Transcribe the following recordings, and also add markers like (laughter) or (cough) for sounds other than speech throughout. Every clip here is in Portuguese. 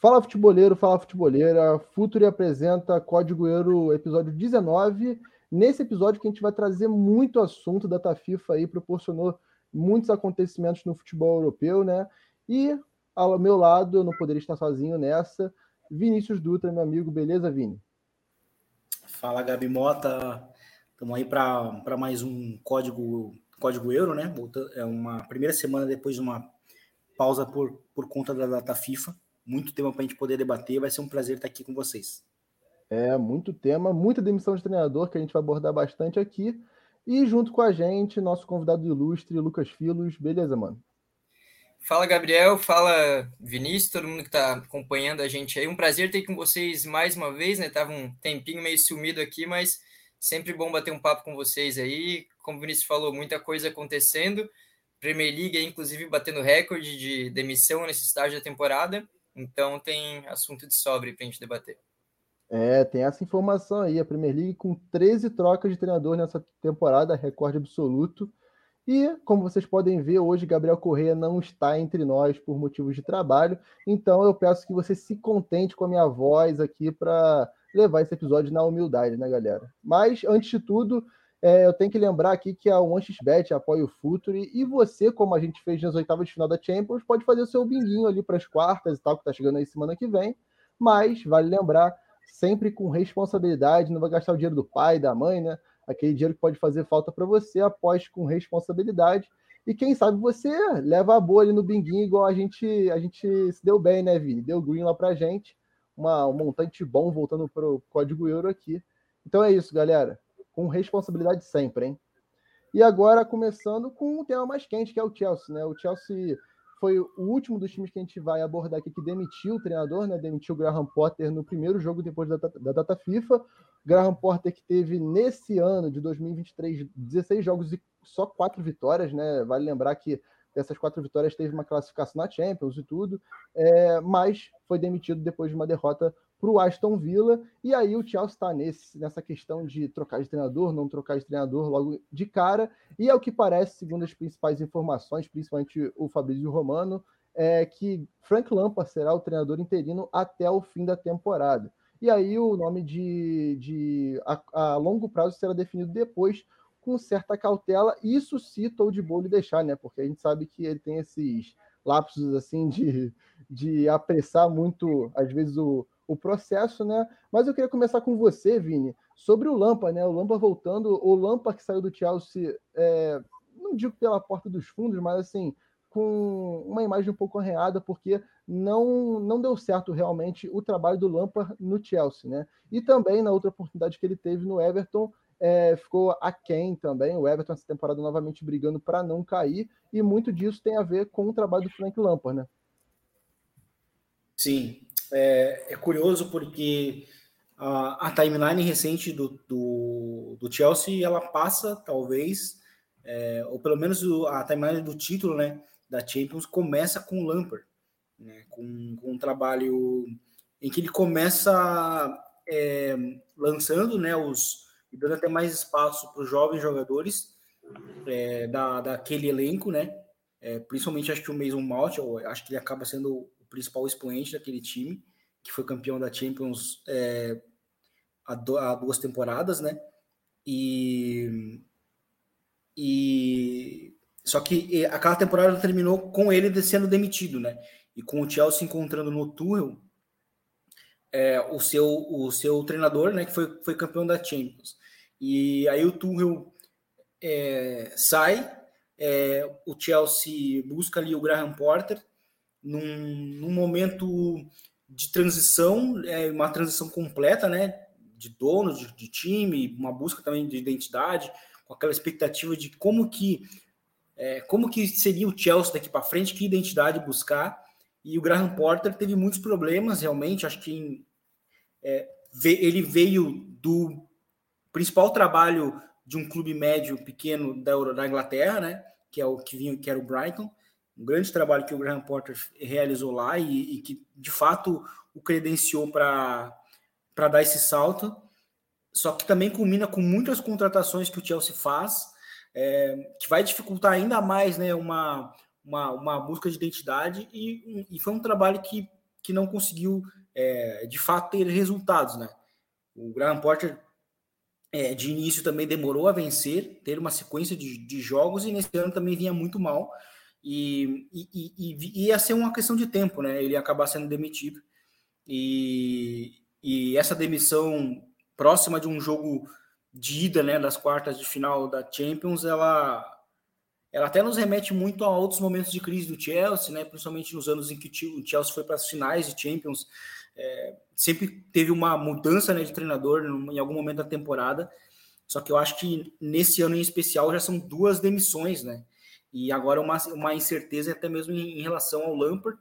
Fala futeboleiro, fala futeboleira. Futuri apresenta Código Euro episódio 19. Nesse episódio que a gente vai trazer muito assunto, da FIFA aí proporcionou muitos acontecimentos no futebol europeu, né? E ao meu lado, eu não poderia estar sozinho nessa, Vinícius Dutra, meu amigo. Beleza, Vini? Fala, Gabi Mota. Estamos aí para mais um Código, Código Euro, né? É uma primeira semana depois de uma pausa por, por conta da data FIFA muito tema para a gente poder debater. Vai ser um prazer estar aqui com vocês. É, muito tema, muita demissão de treinador que a gente vai abordar bastante aqui. E junto com a gente, nosso convidado ilustre, Lucas Filos. Beleza, mano? Fala, Gabriel. Fala, Vinícius, todo mundo que está acompanhando a gente aí. Um prazer ter com vocês mais uma vez, né? Tava um tempinho meio sumido aqui, mas sempre bom bater um papo com vocês aí. Como o Vinícius falou, muita coisa acontecendo. Premier League, inclusive, batendo recorde de demissão nesse estágio da temporada. Então tem assunto de sobre para a gente debater. É, tem essa informação aí. A Premier League com 13 trocas de treinador nessa temporada, recorde absoluto. E, como vocês podem ver, hoje Gabriel Correia não está entre nós por motivos de trabalho. Então eu peço que você se contente com a minha voz aqui para levar esse episódio na humildade, né, galera? Mas, antes de tudo, é, eu tenho que lembrar aqui que a OneXBet apoia o Futuri e você, como a gente fez nas oitavas de final da Champions, pode fazer o seu binguinho ali para as quartas e tal, que está chegando aí semana que vem. Mas, vale lembrar, sempre com responsabilidade, não vai gastar o dinheiro do pai, da mãe, né? Aquele dinheiro que pode fazer falta para você, aposte com responsabilidade. E quem sabe você leva a boa ali no binguinho, igual a gente, a gente se deu bem, né, Vini? Deu green lá pra gente. Uma, um montante bom voltando para o código euro aqui. Então é isso, galera com responsabilidade sempre, hein? E agora, começando com um tema mais quente, que é o Chelsea, né? O Chelsea foi o último dos times que a gente vai abordar aqui que demitiu o treinador, né? Demitiu o Graham Potter no primeiro jogo depois da, da data FIFA. Graham Potter que teve nesse ano de 2023 16 jogos e só quatro vitórias, né? Vale lembrar que dessas quatro vitórias teve uma classificação na Champions e tudo, é, mas foi demitido depois de uma derrota para o Aston Villa. E aí o Chelsea está nessa questão de trocar de treinador, não trocar de treinador logo de cara. E é o que parece, segundo as principais informações, principalmente o Fabrício Romano, é que Frank Lampard será o treinador interino até o fim da temporada. E aí o nome de, de a, a longo prazo será definido depois com certa cautela. Isso se de Bowl deixar, né? Porque a gente sabe que ele tem esses lapsos assim de, de apressar muito, às vezes, o, o processo, né? Mas eu queria começar com você, Vini, sobre o Lampa, né? O Lampa voltando, o Lampa que saiu do Chelsea, é, não digo pela porta dos fundos, mas assim, com uma imagem um pouco arreada, porque não, não deu certo realmente o trabalho do Lampa no Chelsea, né? E também na outra oportunidade que ele teve no Everton, é, ficou aquém também. O Everton essa temporada novamente brigando para não cair, e muito disso tem a ver com o trabalho do Frank Lampard, né? Sim, é, é curioso porque a, a, timeline recente do, do, do, Chelsea ela passa, talvez, é, ou pelo menos a timeline do título né, da Champions começa com o Lampard, né, com, com um trabalho em que ele começa é, lançando né, os e dando até mais espaço para os jovens jogadores é, da, daquele elenco, né? É, principalmente acho que o Mason Mount, acho que ele acaba sendo principal expoente daquele time, que foi campeão da Champions é, há, do, há, duas temporadas, né? E, e só que aquela temporada terminou com ele sendo demitido, né? E com o Chelsea encontrando no Tuchel é, o seu o seu treinador, né? Que foi, foi campeão da Champions. E aí o Tuchel é, sai, é, o Chelsea busca ali o Graham Porter num, num momento de transição, é, uma transição completa, né? De dono, de, de, time, uma busca também de identidade, com aquela expectativa de como que é, como que seria o Chelsea daqui para frente, que identidade buscar. E o Graham Porter teve muitos problemas, realmente. Acho que é, ele veio do principal trabalho de um clube médio pequeno da, da Inglaterra, né? Que é o que vinha, que era o Brighton. Um grande trabalho que o Graham Potter realizou lá e, e que de fato o credenciou para dar esse salto. Só que também culmina com muitas contratações que o Chelsea faz, é, que vai dificultar ainda mais né, uma, uma, uma busca de identidade, e, e foi um trabalho que, que não conseguiu é, de fato ter resultados. Né? O Graham Potter é, de início também demorou a vencer, ter uma sequência de, de jogos, e nesse ano também vinha muito mal. E, e, e, ia ser uma questão de tempo, né? Ele ia acabar sendo demitido. E, e essa demissão próxima de um jogo de ida, né, das quartas de final da Champions, ela ela até nos remete muito a outros momentos de crise do Chelsea, né, principalmente nos anos em que o Chelsea foi para as finais de Champions, é, sempre teve uma mudança né, de treinador em algum momento da temporada. Só que eu acho que nesse ano em especial já são duas demissões, né? E agora uma, uma incerteza até mesmo em, em relação ao Lampard,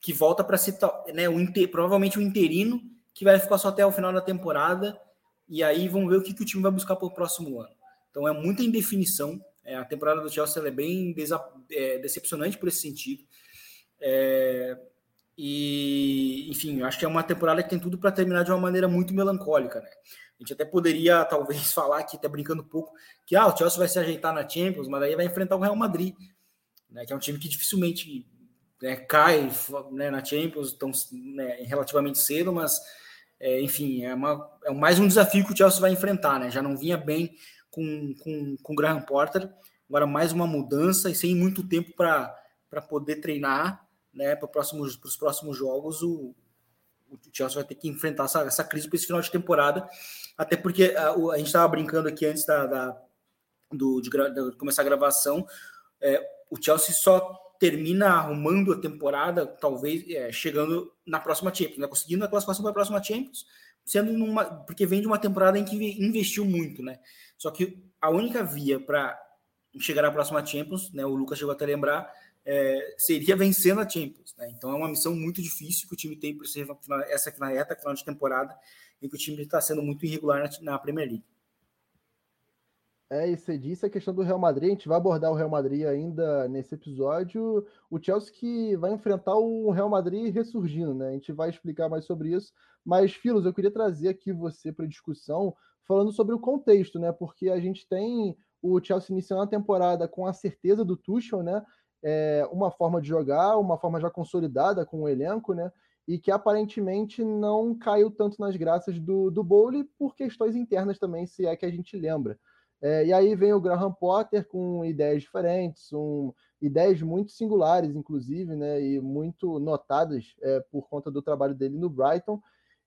que volta para ser né, o inter, provavelmente o interino, que vai ficar só até o final da temporada. E aí vamos ver o que, que o time vai buscar para o próximo ano. Então é muita indefinição. É, a temporada do Chelsea é bem é, decepcionante por esse sentido. É, e, enfim, acho que é uma temporada que tem tudo para terminar de uma maneira muito melancólica, né? Gente até poderia, (laughs) talvez, falar aqui, até brincando um pouco, que ah, o Chelsea vai se ajeitar na Champions, mas aí vai enfrentar o Real Madrid, né? Que é um time que dificilmente né, cai né, na Champions tão, né, relativamente cedo, mas, é, enfim, é, uma, é mais um desafio que o Chelsea vai enfrentar, né? Já não vinha bem com, com, com o Graham Porter, agora mais uma mudança e sem muito tempo para poder treinar né, para próximos, os próximos jogos, o, o Chelsea vai ter que enfrentar essa, essa crise para esse final de temporada, até porque a, a gente estava brincando aqui antes da, da do, de, de, começar a gravação, é, o Chelsea só termina arrumando a temporada, talvez é, chegando na próxima Champions, né, conseguindo a classificação para a próxima Champions, sendo numa, porque vem de uma temporada em que investiu muito, né? Só que a única via para chegar à próxima Champions, né, o Lucas chegou até a lembrar, é, seria vencendo a Champions. Né? Então é uma missão muito difícil que o time tem para essa aqui na reta final de temporada, em que o time está sendo muito irregular na, na Premier League. É, e você disse a questão do Real Madrid, a gente vai abordar o Real Madrid ainda nesse episódio. O Chelsea que vai enfrentar o Real Madrid ressurgindo, né? A gente vai explicar mais sobre isso. Mas, Filos, eu queria trazer aqui você para discussão falando sobre o contexto, né? Porque a gente tem o Chelsea iniciando a temporada com a certeza do Tuchel, né? é, uma forma de jogar, uma forma já consolidada com o elenco, né? E que aparentemente não caiu tanto nas graças do, do Bowley por questões internas também, se é que a gente lembra. É, e aí vem o Graham Potter com ideias diferentes, um, ideias muito singulares, inclusive, né? E muito notadas é, por conta do trabalho dele no Brighton.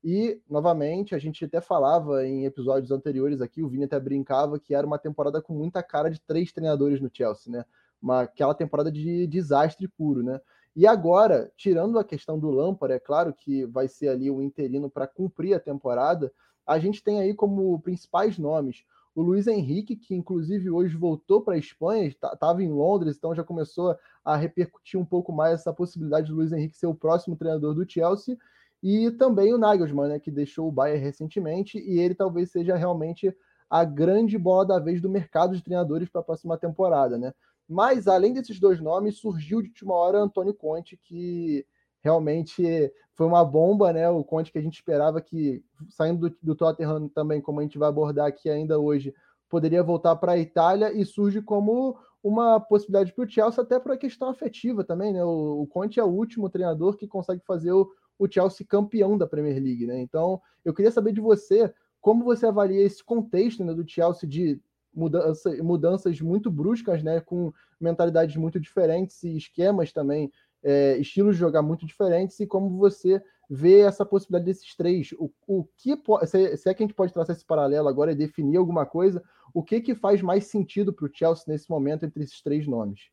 E, novamente, a gente até falava em episódios anteriores aqui, o Vini até brincava que era uma temporada com muita cara de três treinadores no Chelsea, né? uma, aquela temporada de desastre puro, né? E agora, tirando a questão do Lampard, é claro que vai ser ali o interino para cumprir a temporada, a gente tem aí como principais nomes o Luiz Henrique, que inclusive hoje voltou para a Espanha, estava em Londres, então já começou a repercutir um pouco mais essa possibilidade do Luiz Henrique ser o próximo treinador do Chelsea, e também o Nagelsmann, né, que deixou o Bayern recentemente, e ele talvez seja realmente a grande bola da vez do mercado de treinadores para a próxima temporada, né? Mas, além desses dois nomes, surgiu de última hora Antônio Conte, que realmente foi uma bomba, né? O Conte que a gente esperava que, saindo do, do Tottenham também, como a gente vai abordar aqui ainda hoje, poderia voltar para a Itália e surge como uma possibilidade para o Chelsea, até por uma questão afetiva também, né? O, o, Conte é o último treinador que consegue fazer o, o Chelsea campeão da Premier League, né? Então, eu queria saber de você como você avalia esse contexto né, do Chelsea de mudança, mudanças muito bruscas, né, com mentalidades muito diferentes e esquemas também, é, estilos de jogar muito diferentes, e como você vê essa possibilidade desses três. O, o que se, se é que a gente pode traçar esse paralelo agora e definir alguma coisa, o que, que faz mais sentido para o Chelsea nesse momento entre esses três nomes?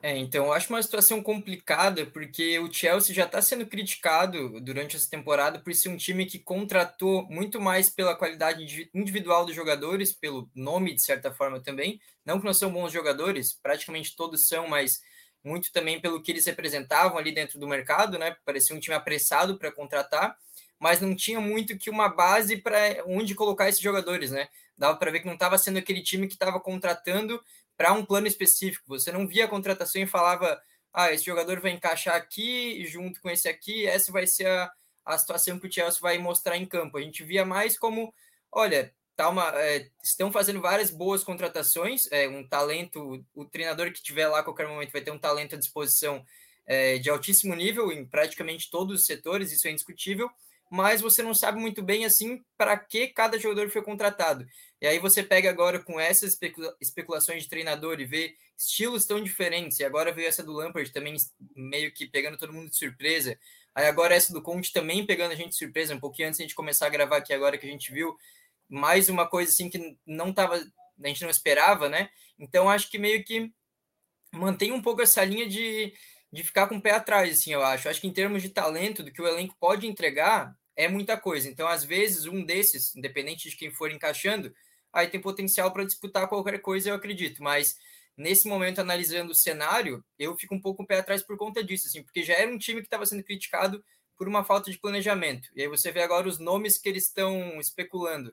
É, então eu acho uma situação complicada, porque o Chelsea já está sendo criticado durante essa temporada por ser um time que contratou muito mais pela qualidade individual dos jogadores, pelo nome, de certa forma, também. Não que não são bons jogadores, praticamente todos são, mas muito também pelo que eles representavam ali dentro do mercado, né? Parecia um time apressado para contratar, mas não tinha muito que uma base para onde colocar esses jogadores, né? dava para ver que não estava sendo aquele time que estava contratando para um plano específico. Você não via a contratação e falava, ah, esse jogador vai encaixar aqui junto com esse aqui, essa vai ser a, a situação que o Chelsea vai mostrar em campo. A gente via mais como, olha, tá uma, é, estão fazendo várias boas contratações, é, um talento, o treinador que tiver lá a qualquer momento vai ter um talento à disposição é, de altíssimo nível em praticamente todos os setores, isso é indiscutível, mas você não sabe muito bem assim para que cada jogador foi contratado. E aí você pega agora com essas especula especulações de treinador e vê estilos tão diferentes, e agora veio essa do Lampard também meio que pegando todo mundo de surpresa. Aí agora essa do Conte também pegando a gente de surpresa, um pouquinho antes de a gente começar a gravar aqui agora que a gente viu mais uma coisa assim que não tava, a gente não esperava, né? Então acho que meio que mantém um pouco essa linha de de ficar com o pé atrás, assim, eu acho. Acho que em termos de talento, do que o elenco pode entregar, é muita coisa. Então, às vezes, um desses, independente de quem for encaixando, aí tem potencial para disputar qualquer coisa, eu acredito. Mas nesse momento, analisando o cenário, eu fico um pouco o pé atrás por conta disso, assim, porque já era um time que estava sendo criticado por uma falta de planejamento. E aí você vê agora os nomes que eles estão especulando.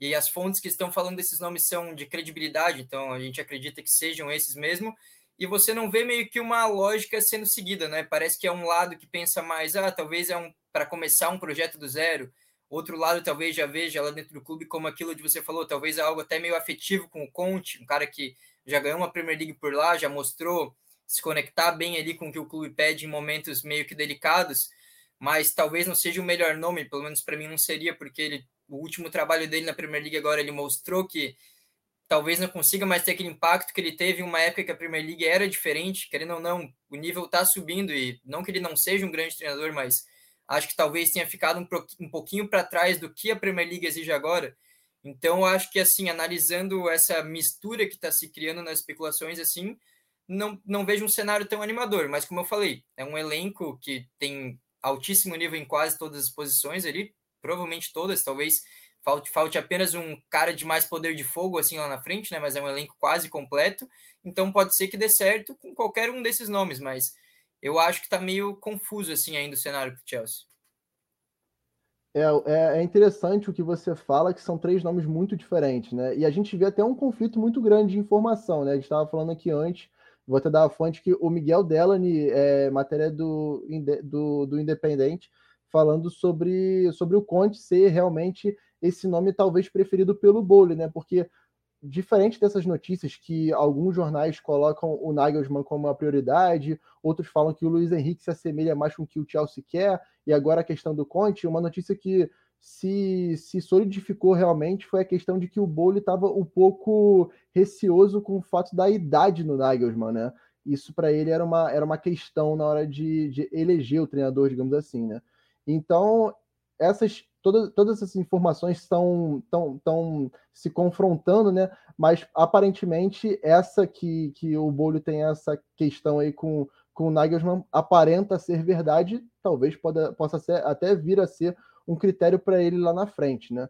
E as fontes que estão falando desses nomes são de credibilidade, então a gente acredita que sejam esses mesmo e você não vê meio que uma lógica sendo seguida, né? Parece que é um lado que pensa mais, ah, talvez é um para começar um projeto do zero. Outro lado talvez já veja lá dentro do clube como aquilo de você falou, talvez é algo até meio afetivo com o Conte, um cara que já ganhou uma Premier League por lá, já mostrou se conectar bem ali com o que o clube pede em momentos meio que delicados, mas talvez não seja o melhor nome, pelo menos para mim não seria, porque ele, o último trabalho dele na Premier League agora ele mostrou que talvez não consiga mais ter aquele impacto que ele teve em uma época que a Premier League era diferente, querendo ou não, o nível está subindo e não que ele não seja um grande treinador, mas acho que talvez tenha ficado um, pouquinho para trás do que a Premier League exige agora. Então, acho que assim, analisando essa mistura que está se criando nas especulações, assim, não, não vejo um cenário tão animador, mas como eu falei, é um elenco que tem altíssimo nível em quase todas as posições ali, provavelmente todas, talvez Falte, falte apenas um cara de mais poder de fogo assim lá na frente, né? Mas é um elenco quase completo. Então pode ser que dê certo com qualquer um desses nomes, mas eu acho que está meio confuso assim ainda o cenário para o Chelsea. É, é, é, interessante o que você fala, que são três nomes muito diferentes, né? E a gente vê até um conflito muito grande de informação, né? A gente estava falando aqui antes, vou até dar a fonte que o Miguel Delany, é, matéria do, do, do Independente, falando sobre, sobre o Conte ser realmente esse nome talvez preferido pelo Bowley, né? Porque diferente dessas notícias que alguns jornais colocam o Nagelsmann como uma prioridade, outros falam que o Luiz Henrique se assemelha mais com o que o Chelsea quer, e agora a questão do Conte, uma notícia que se, se solidificou realmente foi a questão de que o Bowley estava um pouco receoso com o fato da idade no Nagelsmann, né? Isso para ele era uma, era uma questão na hora de, de eleger o treinador, digamos assim, né? Então, essas todas, todas essas informações estão tão, tão se confrontando, né? Mas aparentemente essa que, que o Bolho tem essa questão aí com, com o Nagelsmann aparenta ser verdade, talvez poda, possa ser, até vir a ser um critério para ele lá na frente, né?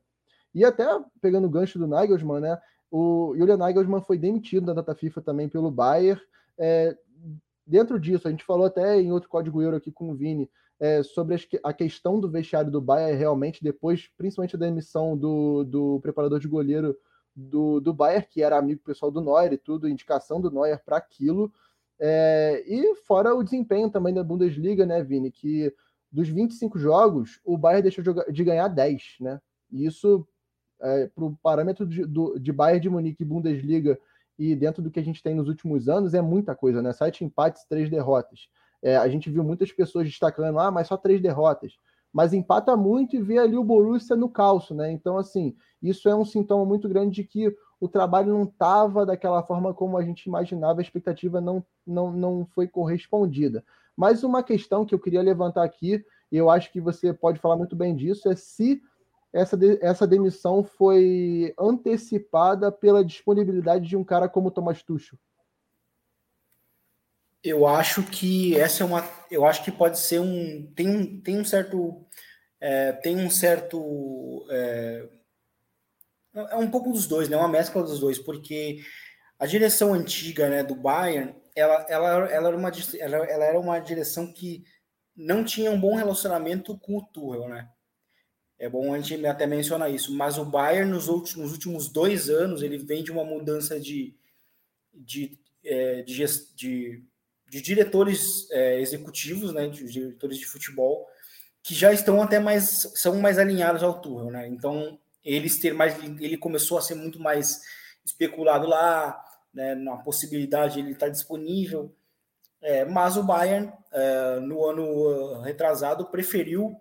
E até pegando o gancho do Nagelsmann, né? O Julian Nagelsmann foi demitido da data FIFA também pelo Bayern. É, dentro disso, a gente falou até em outro código euro aqui com o Vini, é, sobre a questão do vestiário do Bayern realmente depois, principalmente da emissão do, do preparador de goleiro do, do Bayern, que era amigo pessoal do Neuer e tudo, indicação do Neuer para aquilo. É, e fora o desempenho também da Bundesliga, né, Vini? Que dos 25 jogos, o Bayern deixou de ganhar 10, né? E isso, é, para o parâmetro de, do, de Bayern de Munique e Bundesliga, e dentro do que a gente tem nos últimos anos, é muita coisa, né? Sete empates, três derrotas. É, a gente viu muitas pessoas destacando, ah, mas só três derrotas. Mas empata muito e vê ali o Borussia no calço, né? Então, assim, isso é um sintoma muito grande de que o trabalho não estava daquela forma como a gente imaginava, a expectativa não, não, não foi correspondida. Mas uma questão que eu queria levantar aqui, e eu acho que você pode falar muito bem disso, é se essa, de, essa demissão foi antecipada pela disponibilidade de um cara como Thomas Tuchel. Eu acho que essa é uma. Eu acho que pode ser um. Tem um, tem um certo. É, tem um certo. É, é um pouco dos dois, né? Uma mescla dos dois, porque a direção antiga né, do Bayern, ela, ela, ela, era uma, ela, ela era uma direção que não tinha um bom relacionamento com o Tuchel, né? É bom a gente até mencionar isso. Mas o Bayern, nos últimos, nos últimos dois anos, ele vem de uma mudança de, de, é, de, de, de diretores é, executivos, né, de diretores de futebol, que já estão até mais, são mais alinhados ao Tuchel, né? Então, eles ter mais, ele começou a ser muito mais especulado lá, né, na possibilidade de ele estar disponível. É, mas o Bayern, é, no ano retrasado, preferiu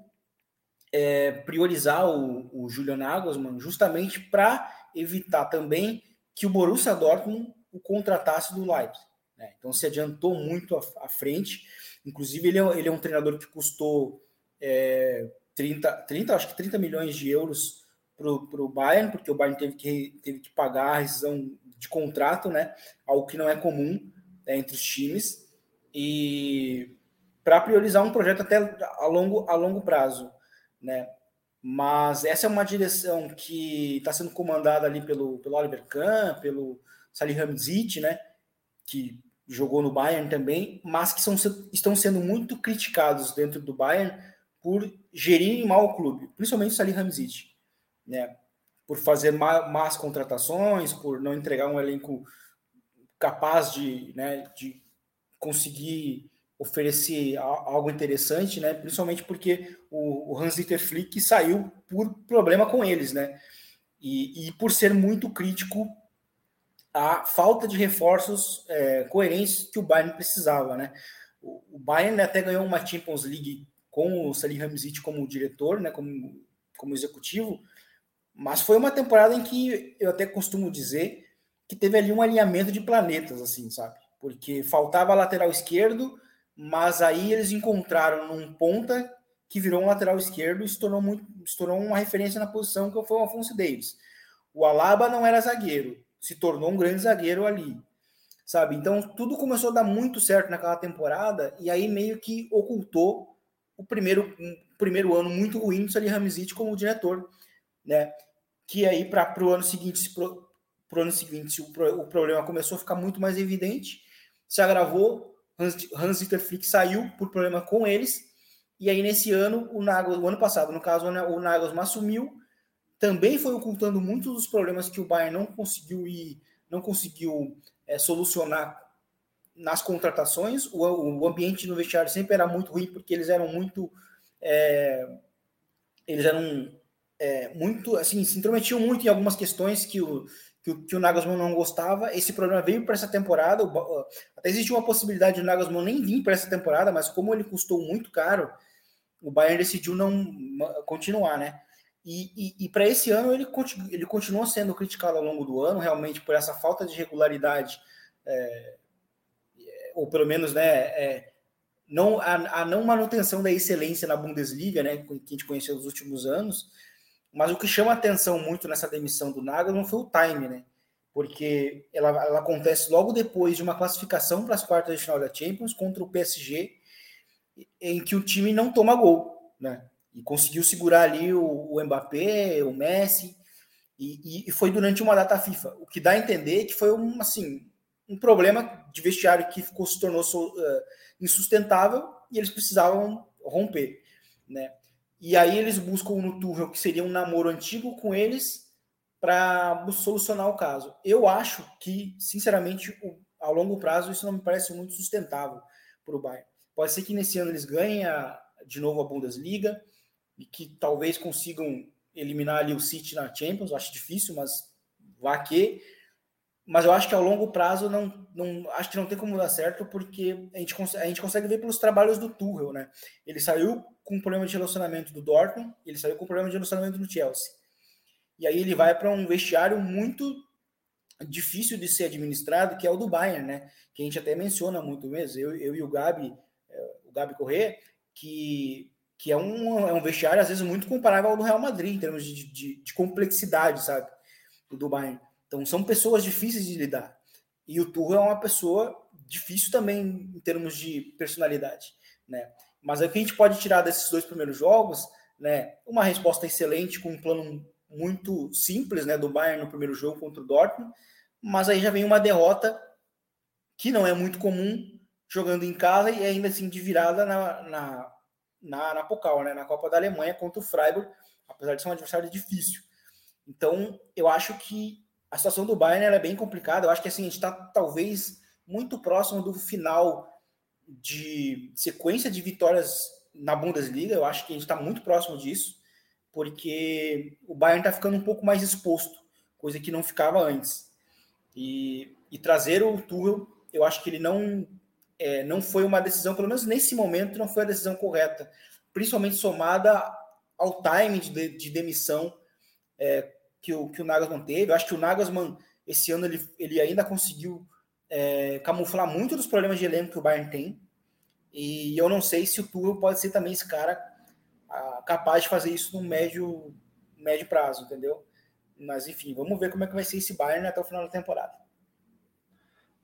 é, priorizar o, o Julian Nagelsmann justamente para evitar também que o Borussia Dortmund o contratasse do Leipzig. Né? Então se adiantou muito à, frente. Inclusive, ele é, ele é, um treinador que custou é, 30, 30, acho que 30 milhões de euros para o Bayern, porque o Bayern teve que, teve que pagar a rescisão de contrato, né? Algo que não é comum né, entre os times. E para priorizar um projeto até a longo, a longo prazo, né? Mas essa é uma direção que está sendo comandada ali pelo, pelo Oliver Kahn, pelo Salihamidzic, né? Que jogou no Bayern também, mas que são, estão sendo muito criticados dentro do Bayern por gerirem mal o clube, principalmente o Salihamidzic, né? Por fazer más contratações, por não entregar um elenco capaz de, né, de conseguir oferecer algo interessante, né? Principalmente porque o, Hans-Dieter Flick saiu por problema com eles, né? E, e por ser muito crítico à falta de reforços é, coerentes que o Bayern precisava, né? O, Bayern até ganhou uma Champions League com o Salih Hamzic como diretor, né? Como, como executivo, mas foi uma temporada em que eu até costumo dizer que teve ali um alinhamento de planetas, assim, sabe? Porque faltava lateral esquerdo mas aí eles encontraram num ponta que virou um lateral esquerdo e se tornou, muito, se tornou uma referência na posição que foi o Afonso Davis. O Alaba não era zagueiro, se tornou um grande zagueiro ali, sabe? Então tudo começou a dar muito certo naquela temporada e aí meio que ocultou o primeiro, um primeiro ano muito ruim do Salih Hamzic como diretor, né? Que aí para o ano seguinte, pro, ano seguinte o, pro, o problema começou a ficar muito mais evidente, se agravou Hans-Dieter Flick saiu por problema com eles, e aí nesse ano, o Nagels, o ano passado, no caso, o Nagelsmann assumiu, também foi ocultando muitos dos problemas que o Bayern não conseguiu ir, não conseguiu é, solucionar nas contratações. O, o, ambiente no vestiário sempre era muito ruim, porque eles eram muito. É, eles eram é, muito, assim, se intrometiam muito em algumas questões que o, que, que o não gostava. Esse problema veio para essa temporada. Até existe uma possibilidade de o Nagelsmann nem vir para essa temporada, mas como ele custou muito caro, o Bayern decidiu não continuar, né? E, e, e para esse ano ele, continu, ele sendo criticado ao longo do ano, realmente por essa falta de regularidade, é, ou pelo menos, né, é, não, a, a, não manutenção da excelência na Bundesliga, né, que a gente conheceu nos últimos anos. Mas o que chama atenção muito nessa demissão do Nagelsmann foi o time, né? Porque ela, ela acontece logo depois de uma classificação para as quartas de final da Champions contra o PSG, em que o time não toma gol, né? E conseguiu segurar ali o, o Mbappé, o Messi, e, e, foi durante uma data FIFA. O que dá a entender que foi um, assim, um problema de vestiário que ficou, se tornou uh, insustentável e eles precisavam romper, né? E aí eles buscam no Tuchel, que seria um namoro antigo com eles, para solucionar o caso. Eu acho que, sinceramente, ao longo prazo, isso não me parece muito sustentável para o Bayern. Pode ser que nesse ano eles ganhem a, de novo a Bundesliga e que talvez consigam eliminar ali o City na Champions. Acho difícil, mas vá que. Mas eu acho que ao longo prazo não, não acho que não tem como dar certo, porque a gente, a gente consegue ver pelos trabalhos do Tuchel, né? Ele saiu com problema de relacionamento do Dortmund, ele saiu com problema de relacionamento do Chelsea. E aí ele vai para um vestiário muito difícil de ser administrado, que é o do Bayern, né? Que a gente até menciona muito mesmo. Eu, eu e o Gabi, é, o Gabi Corrêa, que, que é, um, é um vestiário, às vezes, muito comparável ao do Real Madrid, em termos de, de, de complexidade, sabe? Do, Bayern. Então, são pessoas difíceis de lidar. E o Tuchel é uma pessoa difícil também em termos de personalidade, né? Mas o que a gente pode tirar desses dois primeiros jogos, né? Uma resposta excelente com um plano muito simples, né, do Bayern no primeiro jogo contra o Dortmund, mas aí já vem uma derrota que não é muito comum jogando em casa e ainda assim de virada na, na, na, na Pokal, né, na Copa da Alemanha contra o Freiburg, apesar de ser um adversário difícil. Então, eu acho que a situação do Bayern é bem complicada. Eu acho que assim, a gente está talvez muito próximo do final de sequência de vitórias na Bundesliga. Eu acho que a gente está muito próximo disso, porque o Bayern está ficando um pouco mais exposto, coisa que não ficava antes. E, e trazer o Tuchel, eu acho que ele não é, não foi uma decisão, pelo menos nesse momento, não foi a decisão correta, principalmente somada ao timing de, de demissão é, que, o, que o Nagelsmann teve. Eu acho que o Nagelsmann, esse ano, ele, ele ainda conseguiu é, camuflar muito dos problemas de elenco que o Bayern tem. E eu não sei se o Tuchel pode ser também esse cara a, capaz de fazer isso no médio, médio prazo, entendeu? Mas enfim, vamos ver como é que vai ser esse Bayern até o final da temporada.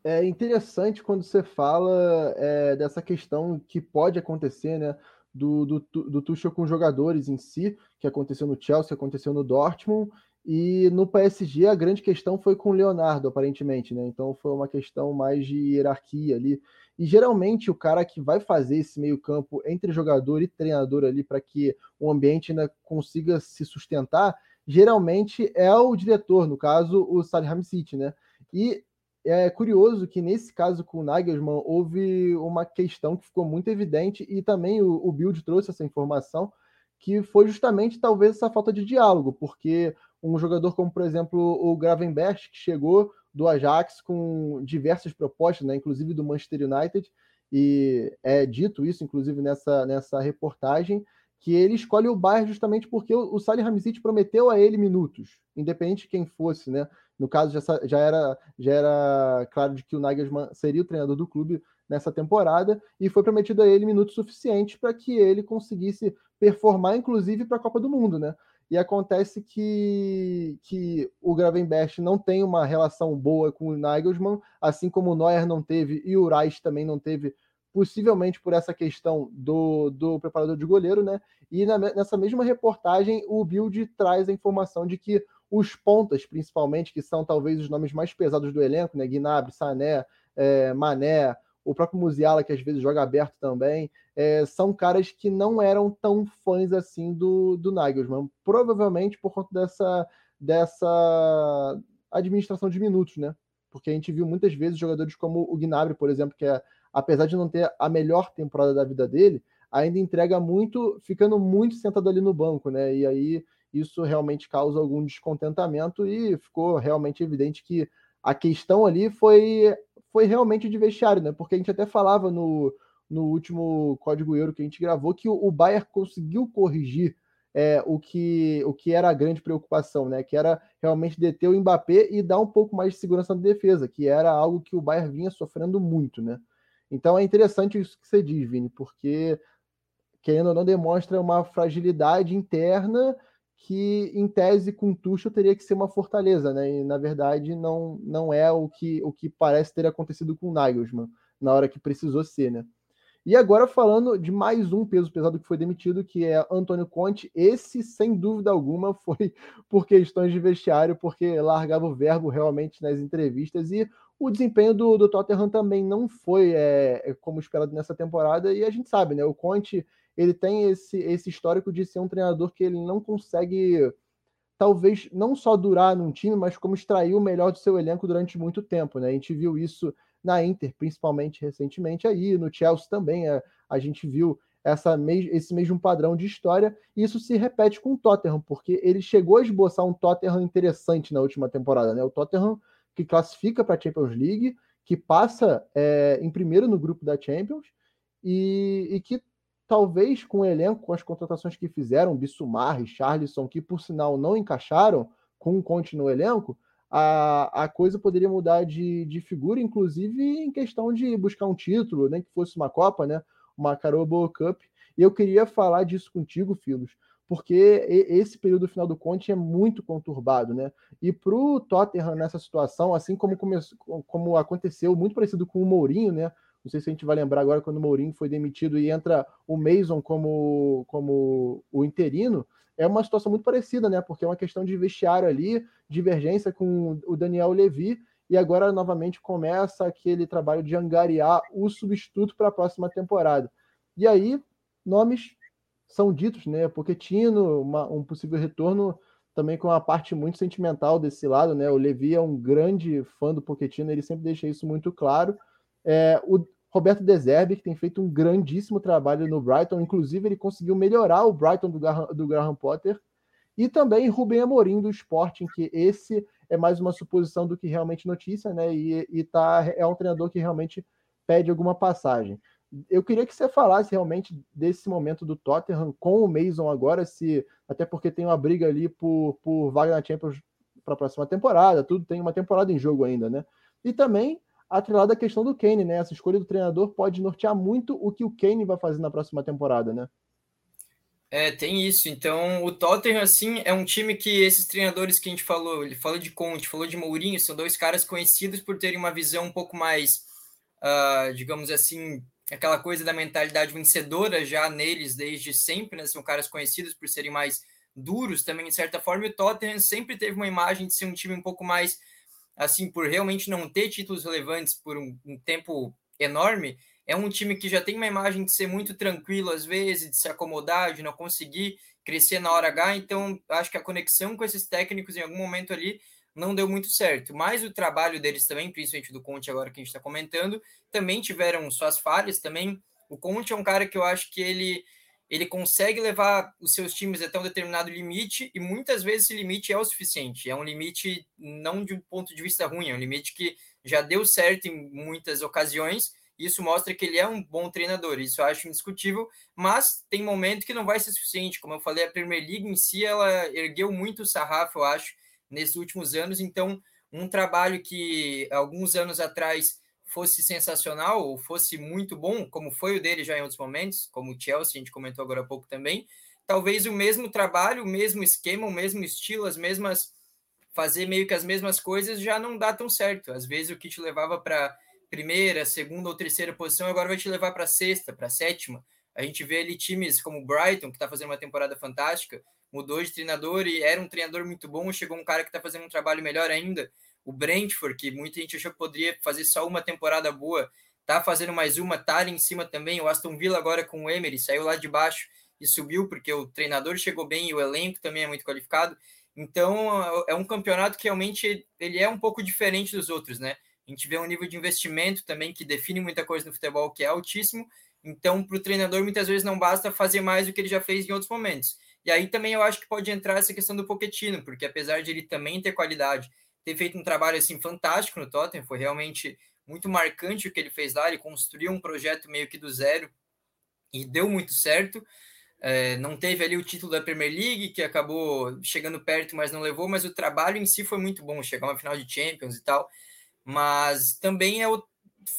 É interessante quando você fala é, dessa questão que pode acontecer, né? Do, do, do Tuchel com jogadores em si, que aconteceu no Chelsea, aconteceu no Dortmund, e no PSG a grande questão foi com o Leonardo, aparentemente, né? Então foi uma questão mais de hierarquia ali. E geralmente o cara que vai fazer esse meio-campo entre jogador e treinador ali para que o ambiente ainda consiga se sustentar, geralmente é o diretor, no caso, o Salihamidzic, né? E é curioso que nesse caso com o Nagelsmann houve uma questão que ficou muito evidente e também o, o Build trouxe essa informação, que foi justamente talvez essa falta de diálogo, porque um jogador como, por exemplo, o Gravenberch, que chegou do Ajax com diversas propostas, né, inclusive do Manchester United, e é dito isso, inclusive, nessa, nessa reportagem, que ele escolhe o Bayern justamente porque o, o Salih Hamzic prometeu a ele minutos, independente de quem fosse, né? No caso, já, já, era, já era claro de que o Nagelsmann seria o treinador do clube nessa temporada, e foi prometido a ele minutos suficientes para que ele conseguisse performar, inclusive, para a Copa do Mundo, né? E acontece que, que o Gravenberch não tem uma relação boa com o Nagelsmann, assim como o Neuer não teve e o Reis também não teve, possivelmente por essa questão do, do preparador de goleiro, né? E na, nessa mesma reportagem, o Bild traz a informação de que os pontas, principalmente, que são talvez os nomes mais pesados do elenco, né? Gnabry, Sané, é, Mané, o próprio Musiala, que às vezes joga aberto também, é, são caras que não eram tão fãs assim do, do Nagelsmann. Provavelmente por conta dessa, dessa administração de minutos, né? Porque a gente viu muitas vezes jogadores como o Gnabry, por exemplo, que é, apesar de não ter a melhor temporada da vida dele, ainda entrega muito, ficando muito sentado ali no banco, né? E aí isso realmente causa algum descontentamento e ficou realmente evidente que a questão ali foi foi realmente de vestiário, né? Porque a gente até falava no, no último Código Euro que a gente gravou que o, o Bayern conseguiu corrigir é, o, que, o que era a grande preocupação, né? Que era realmente deter o Mbappé e dar um pouco mais de segurança na defesa, que era algo que o Bayern vinha sofrendo muito, né? Então é interessante isso que você diz, Vini, porque querendo ou não demonstra uma fragilidade interna que em tese com Tuchel teria que ser uma fortaleza, né? E na verdade não não é o que o que parece ter acontecido com Nagelsmann na hora que precisou ser, né? E agora falando de mais um peso pesado que foi demitido, que é Antônio Conte. Esse, sem dúvida alguma, (laughs) foi por questões de vestiário, porque largava o verbo realmente nas entrevistas. E o desempenho do, do Tottenham também não foi é, como esperado nessa temporada. E a gente sabe, né? O Conte ele tem esse, esse histórico de ser um treinador que ele não consegue, talvez, não só durar num time, mas como extrair o melhor do seu elenco durante muito tempo, né? A gente viu isso na Inter, principalmente recentemente, aí no Chelsea também a, a gente viu essa esse mesmo padrão de história, e isso se repete com o Tottenham, porque ele chegou a esboçar um Tottenham interessante na última temporada, né? O Tottenham que classifica para a Champions League, que passa é, em primeiro no grupo da Champions, e, e que talvez com o elenco, com as contratações que fizeram, Bissumar, Charlison, que por sinal não encaixaram com o Conte no elenco, a, a coisa poderia mudar de, de figura, inclusive em questão de buscar um título, nem que fosse uma Copa, né? Uma Carabao Cup. E eu queria falar disso contigo, Filos, porque esse período final do Conte é muito conturbado, né? E para o Tottenham nessa situação, assim como, começou, como aconteceu, muito parecido com o Mourinho, né? Não sei se a gente vai lembrar agora quando o Mourinho foi demitido e entra o Mason como, como o interino. É uma situação muito parecida, né? Porque é uma questão de vestiário ali, divergência com o Daniel Levy, e agora novamente começa aquele trabalho de angariar o substituto para a próxima temporada. E aí, nomes são ditos, né? Pochettino, uma, um possível retorno também com uma parte muito sentimental desse lado, né? O Levi é um grande fã do Pochettino, ele sempre deixa isso muito claro. É, o Roberto Deserbe, que tem feito um grandíssimo trabalho no Brighton, inclusive ele conseguiu melhorar o Brighton do Graham, do Graham Potter. E também Rubem Amorim do Sporting, que esse é mais uma suposição do que realmente notícia, né? E, e tá, é um treinador que realmente pede alguma passagem. Eu queria que você falasse realmente desse momento do Tottenham com o Mason agora, se até porque tem uma briga ali por, por vaga na Champions para a próxima temporada, tudo tem uma temporada em jogo ainda, né? E também atrelada a questão do Kane, né? Essa escolha do treinador pode nortear muito o que o Kane vai fazer na próxima temporada, né? É, tem isso. Então, o Tottenham, assim, é um time que esses treinadores que a gente falou, ele falou de Conte, falou de Mourinho, são dois caras conhecidos por terem uma visão um pouco mais, uh, digamos assim, aquela coisa da mentalidade vencedora já neles desde sempre, né? São caras conhecidos por serem mais duros também, de certa forma, e o Tottenham sempre teve uma imagem de ser um time um pouco mais, assim, por realmente não ter títulos relevantes por um, um tempo enorme, é um time que já tem uma imagem de ser muito tranquilo às vezes, de se acomodar, de não conseguir crescer na hora H, então acho que a conexão com esses técnicos em algum momento ali não deu muito certo. Mas o trabalho deles também, principalmente do Conte agora que a gente está comentando, também tiveram suas falhas também. O Conte é um cara que eu acho que ele ele consegue levar os seus times até um determinado limite e muitas vezes esse limite é o suficiente. É um limite não de um ponto de vista ruim, é um limite que já deu certo em muitas ocasiões. Isso mostra que ele é um bom treinador, isso eu acho indiscutível, mas tem momento que não vai ser suficiente. Como eu falei, a Premier League em si ela ergueu muito o sarrafo, eu acho, nesses últimos anos. Então, um trabalho que alguns anos atrás fosse sensacional ou fosse muito bom, como foi o dele já em outros momentos, como o Chelsea, a gente comentou agora há pouco também, talvez o mesmo trabalho, o mesmo esquema, o mesmo estilo, as mesmas fazer meio que as mesmas coisas já não dá tão certo. Às vezes o que te levava para primeira, segunda ou terceira posição agora vai te levar para sexta, para sétima. A gente vê ali times como o Brighton, que está fazendo uma temporada fantástica, mudou de treinador e era um treinador muito bom, chegou um cara que está fazendo um trabalho melhor ainda. O Brentford, que muita gente achou que poderia fazer só uma temporada boa, tá fazendo mais uma, tá ali em cima também. O Aston Villa agora com o Emery saiu lá de baixo e subiu porque o treinador chegou bem e o elenco também é muito qualificado. Então é um campeonato que realmente ele é um pouco diferente dos outros, né? A gente vê um nível de investimento também que define muita coisa no futebol que é altíssimo. Então, para o treinador, muitas vezes não basta fazer mais do que ele já fez em outros momentos. E aí também eu acho que pode entrar essa questão do Poquetino, porque apesar de ele também ter qualidade, ter feito um trabalho assim fantástico no Tottenham, foi realmente muito marcante o que ele fez lá, ele construiu um projeto meio que do zero e deu muito certo. É, não teve ali o título da Premier League, que acabou chegando perto, mas não levou, mas o trabalho em si foi muito bom, chegar uma final de Champions e tal. Mas também é o,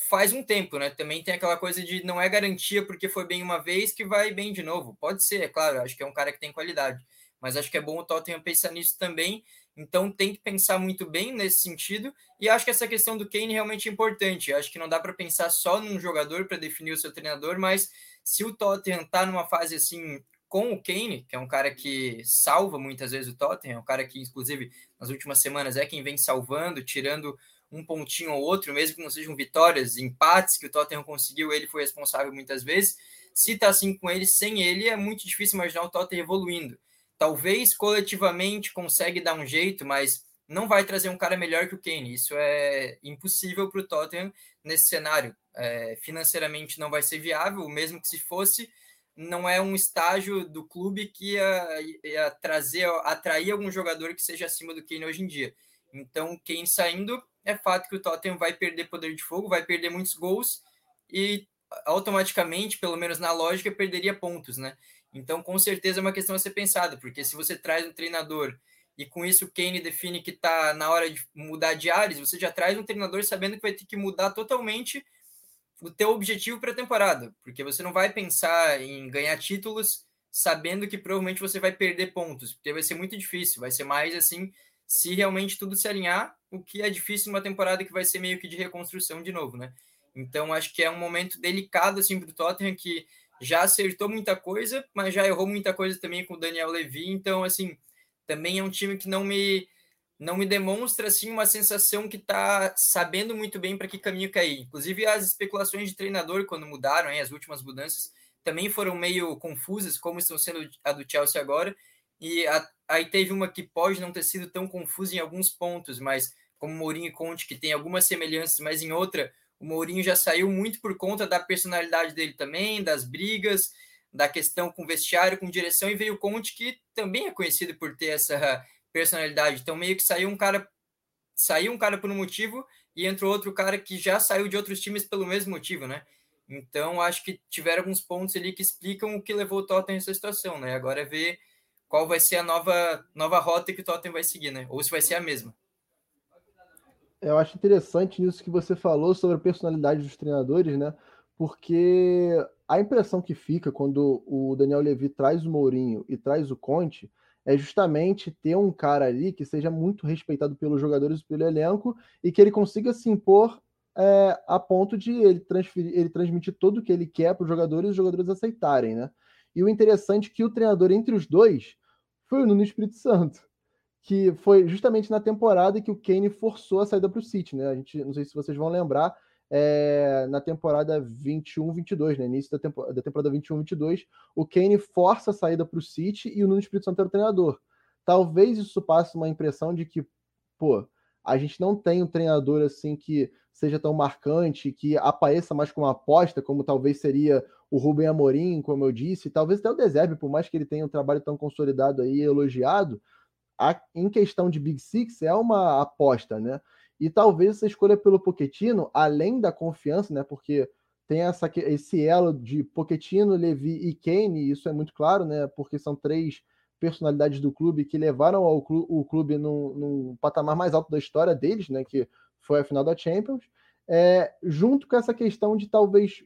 faz um tempo, né? Também tem aquela coisa de não é garantia porque foi bem uma vez que vai bem de novo. Pode ser, é claro, acho que é um cara que tem qualidade, mas acho que é bom o Tottenham pensar nisso também. Então tem que pensar muito bem nesse sentido. E acho que essa questão do Kane realmente é importante. Acho que não dá para pensar só num jogador para definir o seu treinador, mas se o Tottenham está numa fase assim com o Kane, que é um cara que salva muitas vezes o Tottenham, é um cara que, inclusive, nas últimas semanas é quem vem salvando, tirando um pontinho ou outro, mesmo que não sejam vitórias, empates que o Tottenham conseguiu, ele foi responsável muitas vezes. Se tá assim com ele, sem ele, é muito difícil imaginar o Tottenham evoluindo. Talvez coletivamente consegue dar um jeito, mas não vai trazer um cara melhor que o Kane. Isso é impossível para o Tottenham nesse cenário. É, financeiramente não vai ser viável, mesmo que se fosse, não é um estágio do clube que ia, ia trazer, atrair algum jogador que seja acima do Kane hoje em dia. Então, quem saindo é fato que o Tottenham vai perder poder de fogo, vai perder muitos gols e automaticamente, pelo menos na lógica, perderia pontos, né? Então, com certeza é uma questão a ser pensada, porque se você traz um treinador e com isso o Kane define que está na hora de mudar de ares, você já traz um treinador sabendo que vai ter que mudar totalmente o teu objetivo para a temporada, porque você não vai pensar em ganhar títulos sabendo que provavelmente você vai perder pontos, porque vai ser muito difícil, vai ser mais assim se realmente tudo se alinhar, o que é difícil numa temporada que vai ser meio que de reconstrução de novo, né? Então acho que é um momento delicado assim para o Tottenham que já acertou muita coisa, mas já errou muita coisa também com o Daniel Levy, então assim, também é um time que não me não me demonstra assim uma sensação que está sabendo muito bem para que caminho cair. Inclusive as especulações de treinador quando mudaram, hein, as últimas mudanças também foram meio confusas, como estão sendo a do Chelsea agora. E a, aí teve uma que pode não ter sido tão confusa em alguns pontos, mas como Mourinho e Conte, que tem algumas semelhanças, mas em outra, o Mourinho já saiu muito por conta da personalidade dele também, das brigas, da questão com vestiário, com direção, e veio o Conte, que também é conhecido por ter essa personalidade. Então, meio que saiu um cara saiu um cara por um motivo e entrou outro cara que já saiu de outros times pelo mesmo motivo, né? Então, acho que tiveram alguns pontos ali que explicam o que levou o Tottenham a essa situação, né? Agora é ver qual vai ser a nova, nova rota que o Tottenham vai seguir, né? Ou se vai ser a mesma. Eu acho interessante nisso que você falou sobre a personalidade dos treinadores, né? Porque a impressão que fica quando o Daniel Levy traz o Mourinho e traz o Conte é justamente ter um cara ali que seja muito respeitado pelos jogadores e pelo elenco e que ele consiga se impor é, a ponto de ele, transferir, ele transmitir tudo o que ele quer para os jogadores e os jogadores aceitarem, né? E o interessante é que o treinador entre os dois foi o Nuno Espírito Santo, que foi justamente na temporada que o Kane forçou a saída para o City, né? A gente, não sei se vocês vão lembrar, é, na temporada 21-22, né? Início da, tempo, da temporada 21-22, o Kane força a saída para o City e o Nuno Espírito Santo era o treinador. Talvez isso passe uma impressão de que, pô, a gente não tem um treinador assim que seja tão marcante, que apareça mais como aposta, como talvez seria o Rubem Amorim, como eu disse, talvez até o Deserve, por mais que ele tenha um trabalho tão consolidado aí, elogiado, a, em questão de Big Six é uma aposta, né? E talvez essa escolha pelo Poquetino, além da confiança, né? Porque tem essa, esse elo de Poquetino, Levi e Kane, isso é muito claro, né? Porque são três personalidades do clube que levaram ao clube, o clube num, num, patamar mais alto da história deles, né? Que foi a final da Champions. É, junto com essa questão de talvez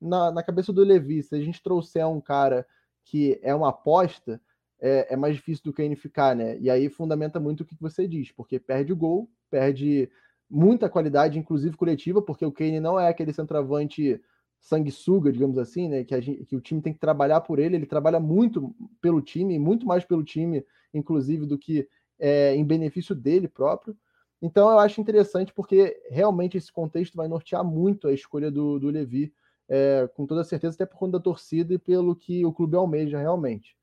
na, na cabeça do Levi, se a gente trouxer um cara que é uma aposta, é, é, mais difícil do Kane ficar, né? E aí fundamenta muito o que você diz, porque perde o gol, perde muita qualidade, inclusive coletiva, porque o Kane não é aquele centroavante sanguessuga, digamos assim, né? Que, gente, que, o time tem que trabalhar por ele, ele trabalha muito pelo time, muito mais pelo time, inclusive, do que é, em benefício dele próprio. Então eu acho interessante porque realmente esse contexto vai nortear muito a escolha do, do Levi, é, com toda certeza, até por conta da torcida e pelo que o clube almeja realmente.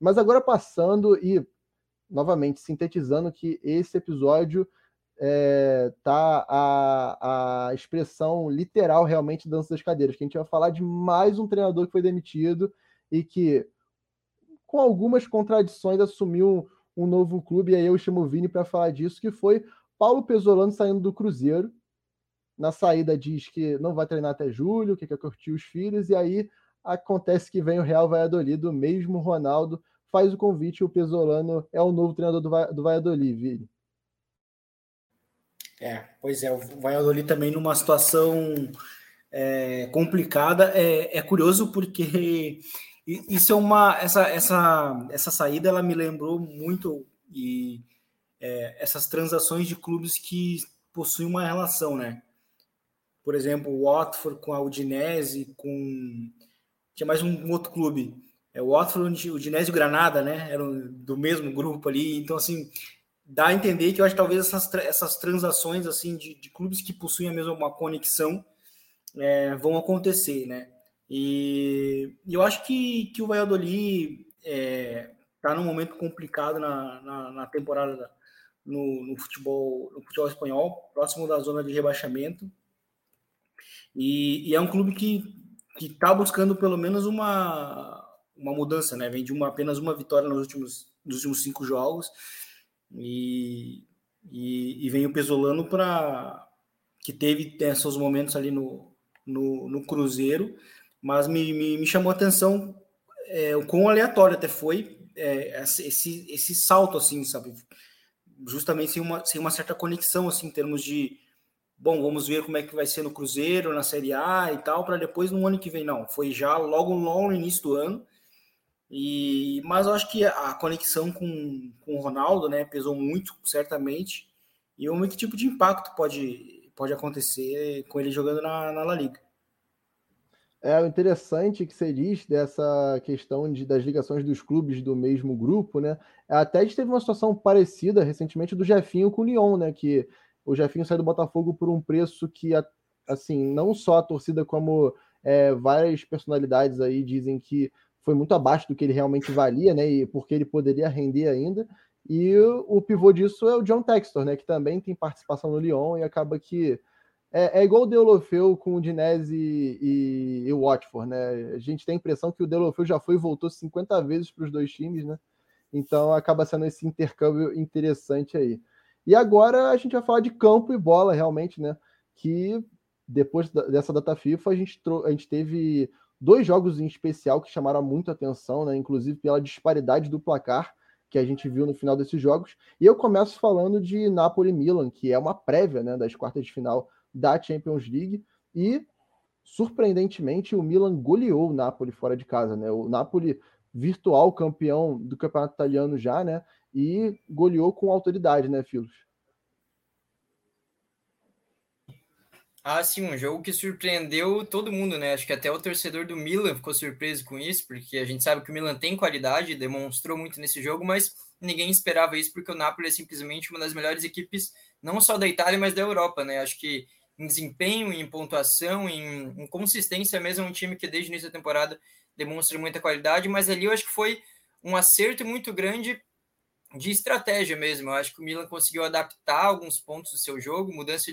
Mas agora passando e novamente sintetizando que esse episódio é, tá a, a expressão literal realmente dança das cadeiras, que a gente vai falar de mais um treinador que foi demitido e que, com algumas contradições, assumiu um, um novo clube, e aí eu chamo o Vini para falar disso, que foi Paulo Pesolano saindo do Cruzeiro. Na saída diz que não vai treinar até julho, que quer curtir os filhos, e aí acontece que vem o Real Valladolid, o mesmo Ronaldo faz o convite, o Pesolano é o novo treinador do, do Valladolid, Vini. É, pois é, o Valladolid também numa situação é, complicada. É, é, curioso porque isso é uma essa, essa, essa saída ela me lembrou muito e é, essas transações de clubes que possuem uma relação, né? Por exemplo, o Watford com a Udinese, com tinha mais um, outro clube, é o Watford, o Udinese e o Granada, né? Eram do mesmo grupo ali, então assim dá a entender que eu acho que talvez essas, essas transações assim de, de clubes que possuem a mesma conexão é, vão acontecer, né? E, e, eu acho que, que o Valladolid está é, tá num momento complicado na, na, na temporada no, no, futebol, no futebol espanhol, próximo da zona de rebaixamento. E, e é um clube que está buscando pelo menos uma, uma mudança, né? Vem de uma, apenas uma vitória nos últimos, nos últimos cinco jogos e, e, e vem o Pesolano para que teve tem, seus momentos ali no, no, no Cruzeiro, mas me, me, me, chamou a atenção é, o quão aleatório até foi é, esse, esse salto, assim, sabe? Justamente sem uma, sem uma certa conexão, assim, em termos de, bom, vamos ver como é que vai ser no Cruzeiro, na Série A e tal, para depois no ano que vem. Não, foi já logo, logo no início do ano, e, mas eu acho que a conexão com, com o Ronaldo né, pesou muito, certamente. E ver que tipo de impacto pode, pode acontecer com ele jogando na, na La Liga. É o interessante que você diz dessa questão de, das ligações dos clubes do mesmo grupo, né? Até a gente teve uma situação parecida recentemente do Jefinho com o Lyon, né? Que o Jefinho saiu do Botafogo por um preço que, assim, não só a torcida como É, várias personalidades aí dizem que foi muito abaixo do que ele realmente valia, né? E porque ele poderia render ainda. E o, pivô disso é o John Textor, né? Que também tem participação no Lyon e acaba que é, é igual o Deulofeu com o Dinese e, e, o Watford, né? A gente tem a impressão que o Deulofeu já foi e voltou 50 vezes para os dois times, né? Então acaba sendo esse intercâmbio interessante aí. E agora a gente vai falar de campo e bola, realmente, né? Que depois dessa data FIFA a gente, a gente teve dois jogos em especial que chamaram muito atenção, né? Inclusive pela disparidade do placar que a gente viu no final desses jogos. E eu começo falando de Napoli-Milan, que é uma prévia né, das quartas de final da Champions League. E, surpreendentemente, o Milan goleou o Napoli fora de casa. Né? O Napoli virtual campeão do campeonato italiano já, né? E goleou com autoridade, né, Filos? Ah, sim, um jogo que surpreendeu todo mundo, né? Acho que até o torcedor do Milan ficou surpreso com isso, porque a gente sabe que o Milan tem qualidade, demonstrou muito nesse jogo, mas ninguém esperava isso, porque o Napoli é simplesmente uma das melhores equipes, não só da Itália, mas da Europa, né? Acho que em desempenho, em pontuação, em, em consistência mesmo, é um time que desde o início da temporada demonstra muita qualidade, mas ali eu acho que foi um acerto muito grande de estratégia mesmo. Eu acho que o Milan conseguiu adaptar alguns pontos do seu jogo, mudança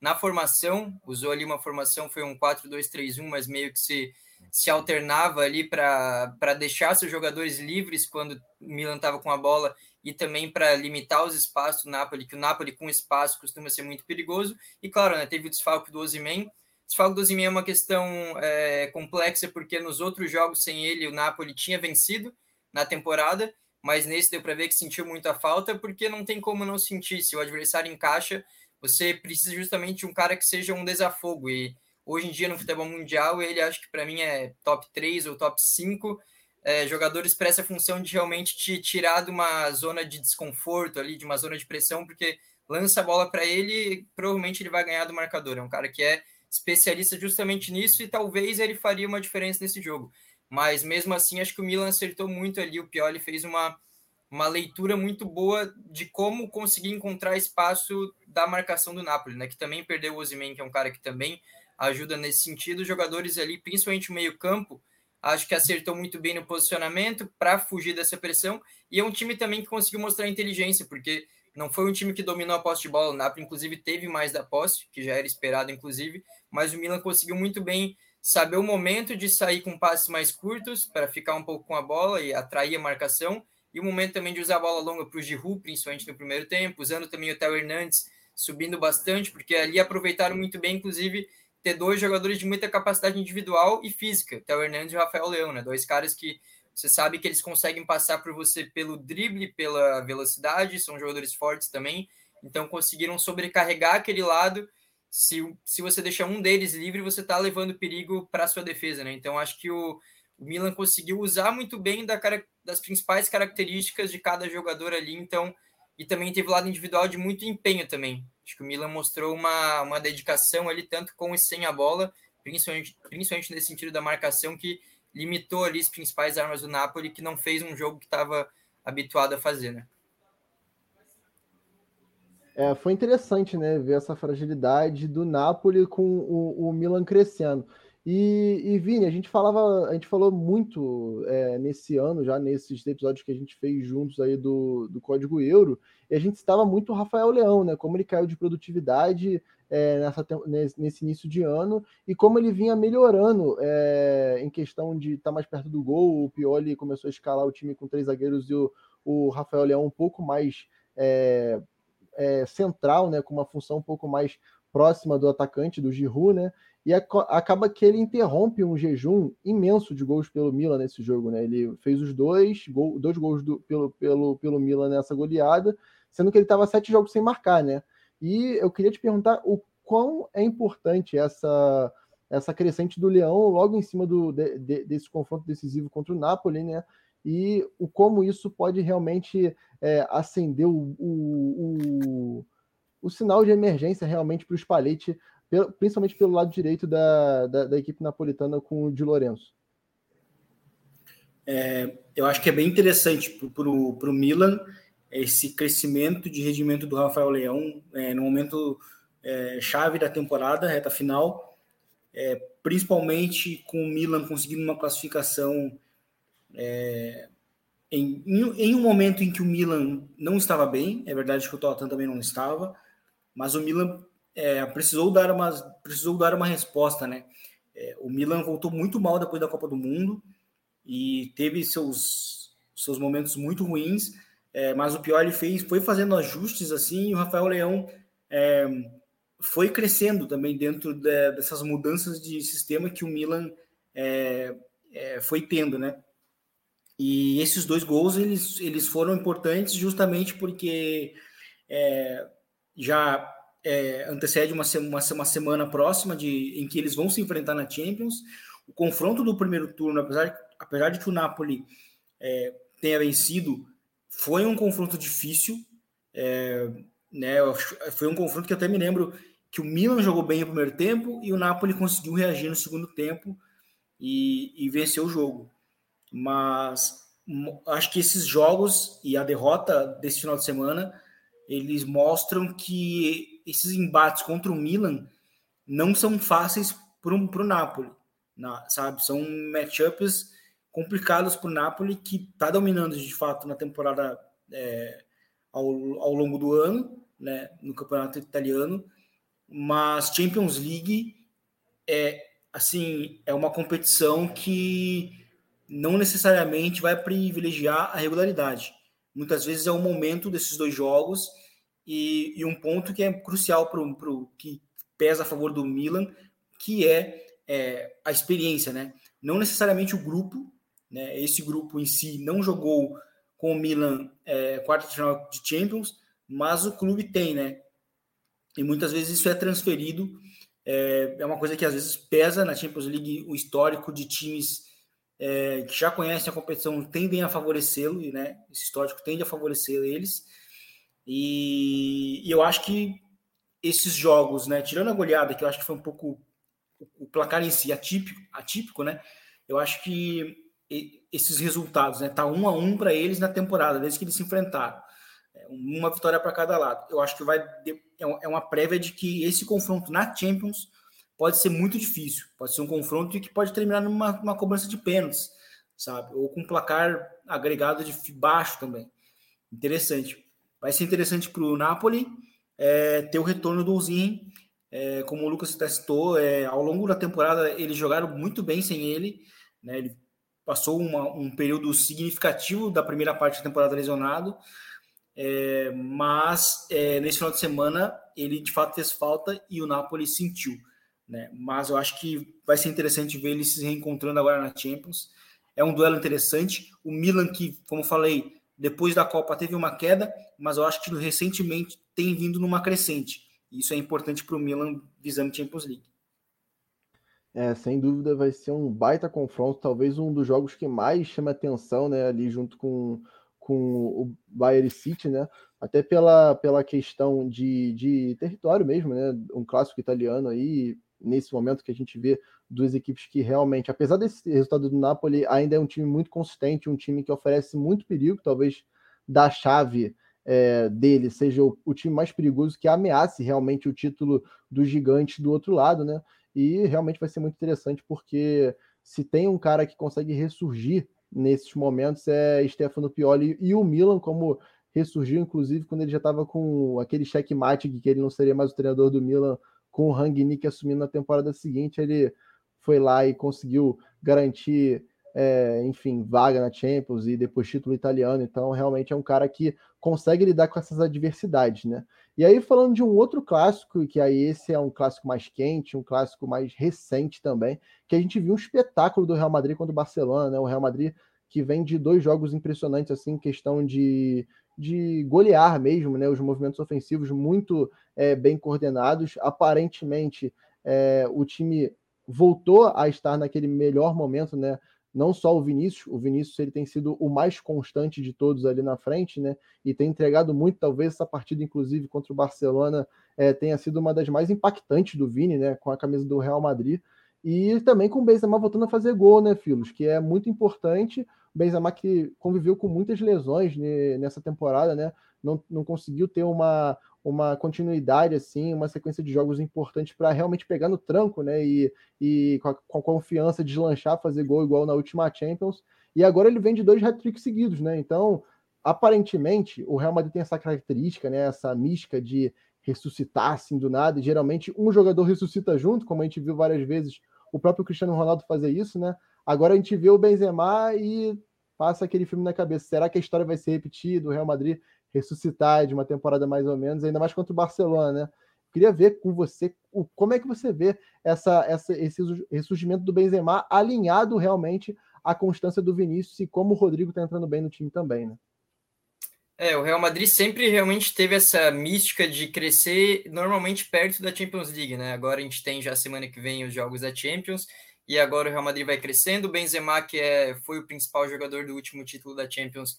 na formação, usou ali uma formação, foi um 4-2-3-1, mas meio que se, se alternava ali para deixar seus jogadores livres quando o Milan estava com a bola e também para limitar os espaços do Napoli, que o Napoli com espaço costuma ser muito perigoso. E claro, né, teve o desfalque do Osimhen. Desfalque do Osimhen é uma questão é, complexa, porque nos outros jogos sem ele o Napoli tinha vencido na temporada, mas nesse deu para ver que sentiu muita falta, porque não tem como não sentir. Se o adversário encaixa, você precisa justamente de um cara que seja um desafogo. E hoje em dia, no futebol mundial, ele acho que para mim é top 3 ou top 5 é, jogadores para essa função de realmente te tirar de uma zona de desconforto ali, de uma zona de pressão, porque lança a bola para ele, provavelmente ele vai ganhar do marcador. É um cara que é especialista justamente nisso e talvez ele faria uma diferença nesse jogo. Mas mesmo assim, acho que o Milan acertou muito ali. O Pioli fez uma uma leitura muito boa de como conseguir encontrar espaço da marcação do Napoli, né? Que também perdeu o Osimhen, que é um cara que também ajuda nesse sentido. Os jogadores ali, principalmente o meio-campo, acho que acertou muito bem no posicionamento para fugir dessa pressão. E é um time também que conseguiu mostrar inteligência, porque não foi um time que dominou a posse de bola. O Napoli, inclusive, teve mais da posse, que já era esperado, inclusive, mas o Milan conseguiu muito bem saber o momento de sair com passes mais curtos para ficar um pouco com a bola e atrair a marcação e o momento também de usar a bola longa para o Giroud, principalmente no primeiro tempo, usando também o Theo Hernandes subindo bastante, porque ali aproveitaram muito bem, inclusive, ter dois jogadores de muita capacidade individual e física, Theo Hernandes e Rafael Leão, né? Dois caras que você sabe que eles conseguem passar por você pelo drible, pela velocidade, são jogadores fortes também, então conseguiram sobrecarregar aquele lado. Se, se você deixar um deles livre, você está levando perigo para a sua defesa, né? Então acho que o, o Milan conseguiu usar muito bem da, das principais características de cada jogador ali, então, e também teve o lado individual de muito empenho também. Acho que o Milan mostrou uma, uma dedicação ali, tanto com e sem a bola, principalmente, principalmente nesse sentido da marcação, que limitou ali as principais armas do Napoli, que não fez um jogo que estava habituado a fazer, né? É, foi interessante, né, ver essa fragilidade do Napoli com o, o Milan crescendo. E, e Vini, a gente falava, a gente falou muito é, nesse ano, já nesses episódios que a gente fez juntos aí do, do Código Euro, e a gente estava muito o Rafael Leão, né? Como ele caiu de produtividade é, nessa, nesse início de ano e como ele vinha melhorando é, em questão de estar tá mais perto do gol. O Pioli começou a escalar o time com três zagueiros e o, o Rafael Leão um pouco mais é, central, né? Com uma função um pouco mais próxima do atacante, do Giroud, né? e acaba que ele interrompe um jejum imenso de gols pelo Milan nesse jogo, né? Ele fez os dois, gol, dois gols do, pelo, pelo, pelo Milan nessa goleada, sendo que ele estava sete jogos sem marcar, né? E eu queria te perguntar o quão é importante essa essa crescente do Leão logo em cima do, de, de, desse confronto decisivo contra o Napoli, né? E o como isso pode realmente é, acender o, o, o, o sinal de emergência realmente para o Spalletti principalmente pelo lado direito da, da, da equipe napolitana com o Di Lorenzo. É, eu acho que é bem interessante para o Milan esse crescimento de rendimento do Rafael Leão é, no momento é, chave da temporada, reta final. é, principalmente com o Milan conseguindo uma classificação é, em, em, um momento em que o Milan não estava bem, é verdade que o Tottenham também não estava, mas o Milan é, precisou dar uma precisou dar uma resposta, né? É, o Milan voltou muito mal depois da Copa do Mundo e teve seus seus momentos muito ruins, é, mas o pior ele fez foi fazendo ajustes assim e o Rafael Leão é, foi crescendo também dentro de, dessas mudanças de sistema que o Milan é, é, foi tendo, né? E esses dois gols eles, eles foram importantes justamente porque é, já é, antecede uma, uma, uma, semana próxima de, em que eles vão se enfrentar na Champions. O confronto do primeiro turno, apesar, apesar de que o Napoli é, tenha vencido, foi um confronto difícil. É, né, foi um confronto que eu até me lembro que o Milan jogou bem no primeiro tempo e o Napoli conseguiu reagir no segundo tempo e, e venceu o jogo. Mas acho que esses jogos e a derrota desse final de semana eles mostram que esses embates contra o Milan não são fáceis para o Napoli, na, sabe? São matchups complicados para o Napoli que está dominando de fato na temporada é, ao, ao longo do ano, né, no campeonato italiano, mas Champions League é assim é uma competição que não necessariamente vai privilegiar a regularidade. Muitas vezes é o momento desses dois jogos e, e um ponto que é crucial para o que pesa a favor do Milan, que é, é, a experiência, né? Não necessariamente o grupo, né? Esse grupo em si não jogou com o Milan é, quarta de final de Champions, mas o clube tem, né? E muitas vezes isso é transferido. É, é uma coisa que às vezes pesa na Champions League o histórico de times é, que já conhecem a competição tendem a favorecê-lo, né? Esse histórico tende a favorecer eles. E, e, eu acho que esses jogos, né? Tirando a goleada, que eu acho que foi um pouco o placar em si atípico, atípico, né? Eu acho que esses resultados, né? Tá um a um para eles na temporada, desde que eles se enfrentaram. É, uma vitória para cada lado. Eu acho que vai é, é uma prévia de que esse confronto na Champions pode ser muito difícil. Pode ser um confronto que pode terminar numa, cobrança de pênaltis, sabe? Ou com um placar agregado de baixo também. Interessante. Vai ser interessante para o Napoli é, ter o retorno do Zinho. É, como o Lucas testou, é, ao longo da temporada eles jogaram muito bem sem ele. Né? Ele passou uma, um período significativo da primeira parte da temporada lesionado. É, mas é, nesse final de semana ele de fato fez falta e o Napoli sentiu. Né? Mas eu acho que vai ser interessante ver eles se reencontrando agora na Champions. É um duelo interessante. O Milan, que, como falei, depois da Copa teve uma queda, mas eu acho que recentemente tem vindo numa crescente. Isso é importante para o Milan visando Champions League. É, sem dúvida vai ser um baita confronto, talvez um dos jogos que mais chama atenção, né, ali junto com com o Bayern City, né? Até pela, pela questão de, de território mesmo, né? Um clássico italiano aí, nesse momento que a gente vê duas equipes que realmente, apesar desse resultado do Napoli, ainda é um time muito consistente, um time que oferece muito perigo, talvez da chave é, dele seja o, o, time mais perigoso que ameace realmente o título do gigante do outro lado, né? E realmente vai ser muito interessante porque se tem um cara que consegue ressurgir nesses momentos é Stefano Pioli e o Milan, como ressurgiu, inclusive, quando ele já estava com aquele checkmate que ele não seria mais o treinador do Milan, com o Rangnick assumindo na temporada seguinte, ele foi lá e conseguiu garantir é, enfim, vaga na Champions e depois título italiano. Então, realmente é um cara que consegue lidar com essas adversidades, né? E aí, falando de um outro clássico, que aí esse é um clássico mais quente, um clássico mais recente também, que a gente viu um espetáculo do Real Madrid contra o Barcelona, né? O Real Madrid que vem de dois jogos impressionantes, assim, questão de, de golear mesmo, né? Os movimentos ofensivos muito é, bem coordenados. Aparentemente, é, o time voltou a estar naquele melhor momento, né? não só o Vinícius, o Vinícius ele tem sido o mais constante de todos ali na frente, né? E tem entregado muito, talvez essa partida, inclusive, contra o Barcelona, é, tenha sido uma das mais impactantes do Vini, né? Com a camisa do Real Madrid. E também com o Benzema voltando a fazer gol, né, Filos? Que é muito importante. Benzema que conviveu com muitas lesões né, nessa temporada, né? não, não conseguiu ter uma, uma continuidade, assim, uma sequência de jogos importantes para realmente pegar no tranco, né? E, e com, a, com a confiança de deslanchar, fazer gol igual na última Champions. E agora ele vem de dois hat-tricks seguidos, né? Então, aparentemente, o Real Madrid tem essa característica, né? Essa mística de ressuscitar assim do nada. E geralmente um jogador ressuscita junto, como a gente viu várias vezes o próprio Cristiano Ronaldo fazer isso, né? Agora a gente vê o Benzema e passa aquele filme na cabeça. Será que a história vai ser repetida? O Real Madrid ressuscitar de uma temporada mais ou menos, ainda mais contra o Barcelona, né? Queria ver com você como é que você vê essa, essa, esse ressurgimento do Benzema alinhado realmente à constância do Vinícius e como o Rodrigo está entrando bem no time também, né? É, o Real Madrid sempre realmente teve essa mística de crescer normalmente perto da Champions League, né? Agora a gente tem já semana que vem os jogos da Champions e agora o Real Madrid vai crescendo. O Benzema, que é, foi o principal jogador do último título da Champions,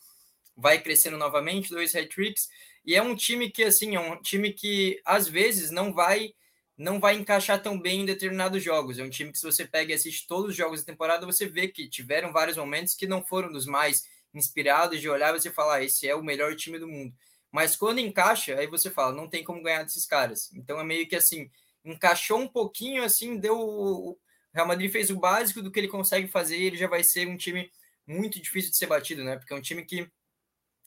vai crescendo novamente, dois hat-tricks. E é um time que, assim, é um time que às vezes não vai não vai encaixar tão bem em determinados jogos. É um time que, se você pega e assiste todos os jogos da temporada, você vê que tiveram vários momentos que não foram dos mais inspirados de olhar e você falar, ah, esse é o melhor time do mundo. Mas quando encaixa, aí você fala, não tem como ganhar desses caras. Então é meio que assim, encaixou um pouquinho assim, deu. Real Madrid fez o básico do que ele consegue fazer e ele já vai ser um time muito difícil de ser batido, né? Porque é um time que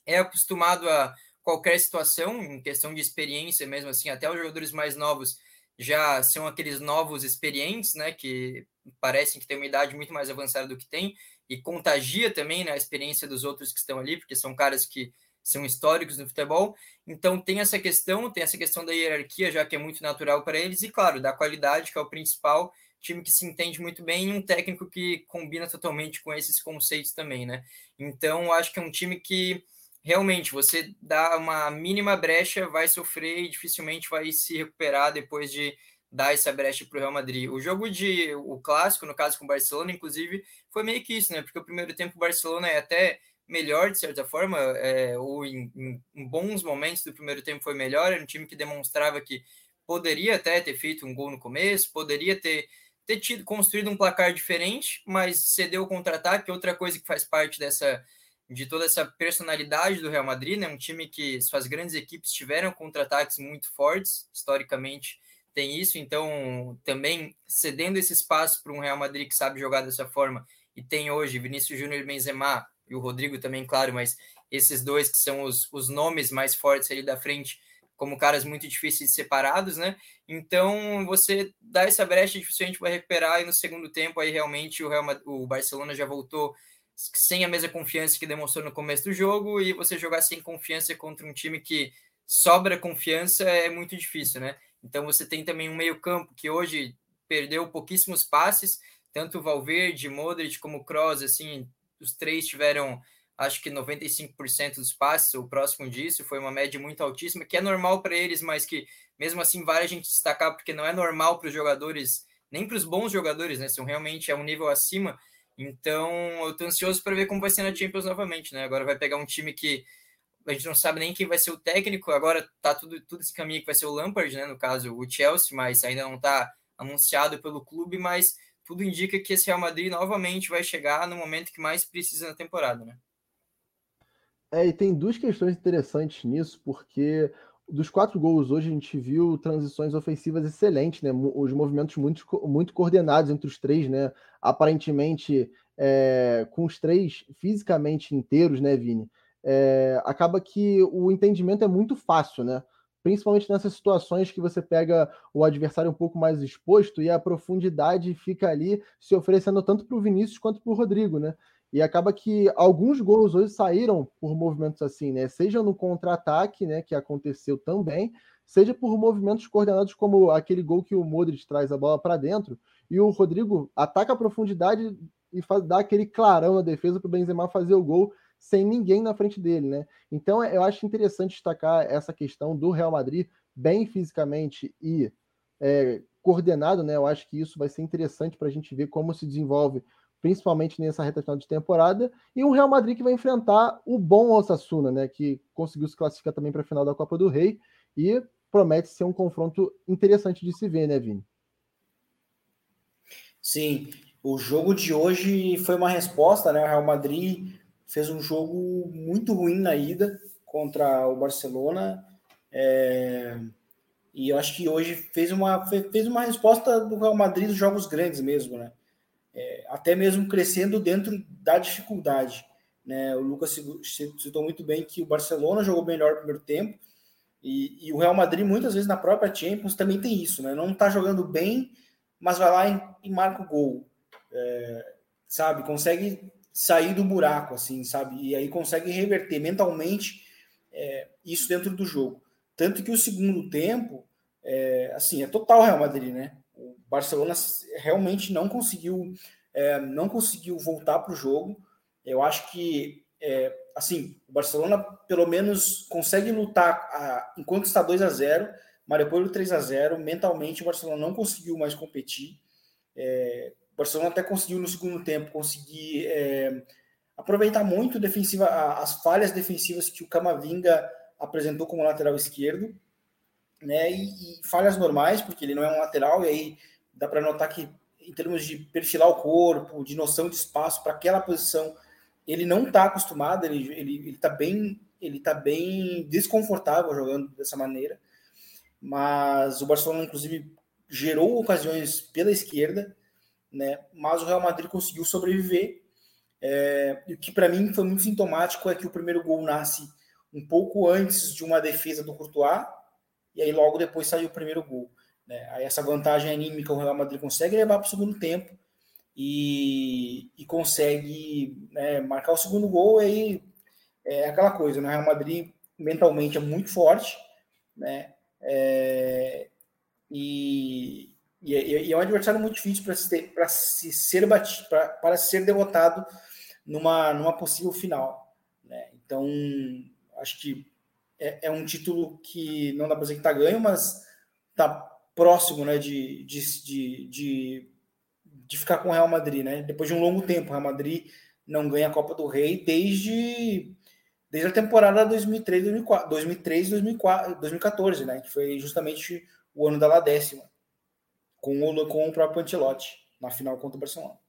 é acostumado a qualquer situação, em questão de experiência mesmo assim, até os jogadores mais novos já são aqueles novos experientes, né, que parecem que têm uma idade muito mais avançada do que tem, e contagia também né, a experiência dos outros que estão ali, porque são caras que são históricos no futebol. Então tem essa questão, tem essa questão da hierarquia, já que é muito natural para eles, e claro, da qualidade, que é o principal, time que se entende muito bem, e um técnico que combina totalmente com esses conceitos também, né? Então acho que é um time que realmente você dá uma mínima brecha, vai sofrer e dificilmente vai se recuperar depois de dar essa brecha para o Real Madrid. O jogo de o clássico, no caso com o Barcelona, inclusive, foi meio que isso, né? Porque o primeiro tempo o Barcelona é até melhor de certa forma, é, ou em, em, bons momentos do primeiro tempo foi melhor. Era um time que demonstrava que poderia até ter feito um gol no começo, poderia ter ter tido construído um placar diferente, mas cedeu o contra-ataque. Outra coisa que faz parte dessa de toda essa personalidade do Real Madrid, né? Um time que suas grandes equipes tiveram contra-ataques muito fortes historicamente tem isso, então também cedendo esse espaço para um Real Madrid que sabe jogar dessa forma e tem hoje Vinícius Júnior e Benzema e o Rodrigo também, claro, mas esses dois que são os, os nomes mais fortes ali da frente, como caras muito difíceis de separados, né? Então você dá essa brecha, dificilmente vai recuperar e no segundo tempo aí realmente o, Real, o Barcelona já voltou sem a mesma confiança que demonstrou no começo do jogo e você jogar sem confiança contra um time que sobra confiança é muito difícil, né? Então você tem também um meio-campo que hoje perdeu pouquíssimos passes, tanto Valverde, Modric como Kroos, assim, os três tiveram acho que 95% dos passes, o próximo disso, foi uma média muito altíssima, que é normal para eles, mas que mesmo assim vale a gente destacar porque não é normal para os jogadores, nem para os bons jogadores, né? São realmente é um nível acima. Então, eu estou ansioso para ver como vai ser na Champions novamente, né? Agora vai pegar um time que a gente não sabe nem quem vai ser o técnico, agora tá tudo, tudo esse caminho que vai ser o Lampard, né, no caso o Chelsea, mas ainda não está anunciado pelo clube, mas tudo indica que esse Real Madrid novamente vai chegar no momento que mais precisa na temporada, né? É, e tem duas questões interessantes nisso, porque dos quatro gols hoje a gente viu transições ofensivas excelentes, né? Os movimentos muito, muito coordenados entre os três, né? Aparentemente, é, com os três fisicamente inteiros, né, Vini? é, acaba que o entendimento é muito fácil, né? Principalmente nessas situações que você pega o adversário um pouco mais exposto e a profundidade fica ali se oferecendo tanto para o Vinícius quanto para o Rodrigo, né? E acaba que alguns gols hoje saíram por movimentos assim, né? Seja no contra-ataque, né, que aconteceu também, seja por movimentos coordenados como aquele gol que o Modric traz a bola para dentro e o Rodrigo ataca a profundidade e faz, dá aquele clarão na defesa para o Benzema fazer o gol sem ninguém na frente dele, né? Então eu acho interessante destacar essa questão do Real Madrid bem fisicamente e é, coordenado, né? Eu acho que isso vai ser interessante para a gente ver como se desenvolve, principalmente nessa reta final de temporada, e um Real Madrid que vai enfrentar o bom Osasuna, né? Que conseguiu se classificar também para a final da Copa do Rei e promete ser um confronto interessante de se ver, né, Vini? Sim, o jogo de hoje foi uma resposta, né? O Real Madrid fez um jogo muito ruim na ida, contra o Barcelona. É, e eu acho que hoje fez uma, fez uma resposta do Real Madrid dos jogos grandes mesmo, né? É, até mesmo crescendo dentro da dificuldade. Né? O Lucas citou muito bem que o Barcelona jogou melhor no primeiro tempo e, e, o Real Madrid, muitas vezes na própria Champions, também tem isso, né? Não está jogando bem, mas vai lá e, e marca o gol. É, sabe? Consegue sair do buraco, assim, sabe? E aí consegue reverter mentalmente é, isso dentro do jogo. Tanto que o segundo tempo, é, assim, é total Real Madrid, né? O Barcelona realmente não conseguiu, é, não conseguiu voltar para o jogo. Eu acho que, é, assim, o Barcelona pelo menos consegue lutar a, enquanto está 2 a 0 mas depois do 3 a 0 mentalmente o Barcelona não conseguiu mais competir. É, o Barcelona até conseguiu no segundo tempo conseguir é, aproveitar muito defensiva as falhas defensivas que o Camavinga apresentou como lateral esquerdo, né? E, e, falhas normais, porque ele não é um lateral, e aí dá para notar que, em termos de perfilar o corpo, de noção de espaço para aquela posição, ele não está acostumado, ele, ele, ele tá bem ele tá bem desconfortável jogando dessa maneira. Mas o Barcelona, inclusive, gerou ocasiões pela esquerda, né? Mas o Real Madrid conseguiu sobreviver. É, e o que para mim foi muito sintomático é que o primeiro gol nasce um pouco antes de uma defesa do Courtois, e aí logo depois saiu o primeiro gol. Né? Aí essa vantagem anímica o Real Madrid consegue levar para o segundo tempo e, e consegue né, marcar o segundo gol, e aí é aquela coisa, né? o Real Madrid mentalmente é muito forte, né? É, e, e, e, é um adversário muito difícil para se, se ser batido, para ser derrotado numa, numa possível final. Né? Então, acho que é, é, um título que não dá para dizer que está ganho, mas está próximo né, de, de, de, de, de ficar com o Real Madrid. Né? Depois de um longo tempo, o Real Madrid não ganha a Copa do Rei desde, desde a temporada 2003, 2004, 2003 2004, 2014, né? que foi justamente o ano da La décima, com o, com o próprio Antilote, na final contra o Barcelona.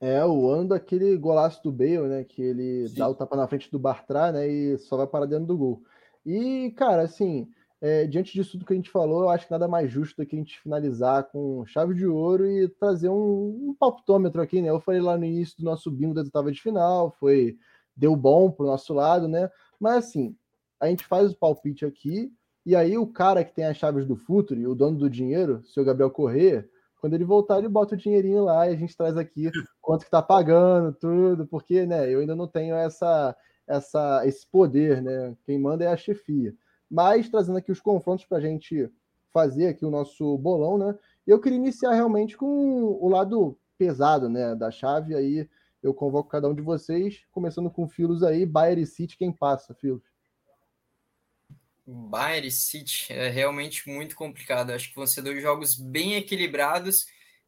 É, o ano daquele golaço do Bale, né? Que ele Sim. dá o tapa na frente do Bartra, né? E só vai parar dentro do gol. E, cara, assim, é, diante disso tudo que a gente falou, eu acho que nada mais justo do que a gente finalizar com chave de ouro e trazer um, um palpitômetro aqui, né? Eu falei lá no início do nosso bingo da oitava de final, foi deu bom pro nosso lado, né? Mas assim, a gente faz o palpite aqui, e aí o cara que tem as chaves do futuro, o dono do dinheiro, o seu Gabriel Corrêa, quando ele voltar, ele bota o dinheirinho lá e a gente traz aqui quanto que tá pagando, tudo, porque, né, eu ainda não tenho essa, essa, esse poder, né? Quem manda é a chefia. Mas trazendo aqui os confrontos para a gente fazer aqui o nosso bolão, né? Eu queria iniciar realmente com o lado pesado, né, da chave. Aí eu convoco cada um de vocês, começando com Filos aí, Bayern City, quem passa, Filos? Bayern e City é realmente muito complicado. Acho que vão ser dois jogos bem equilibrados,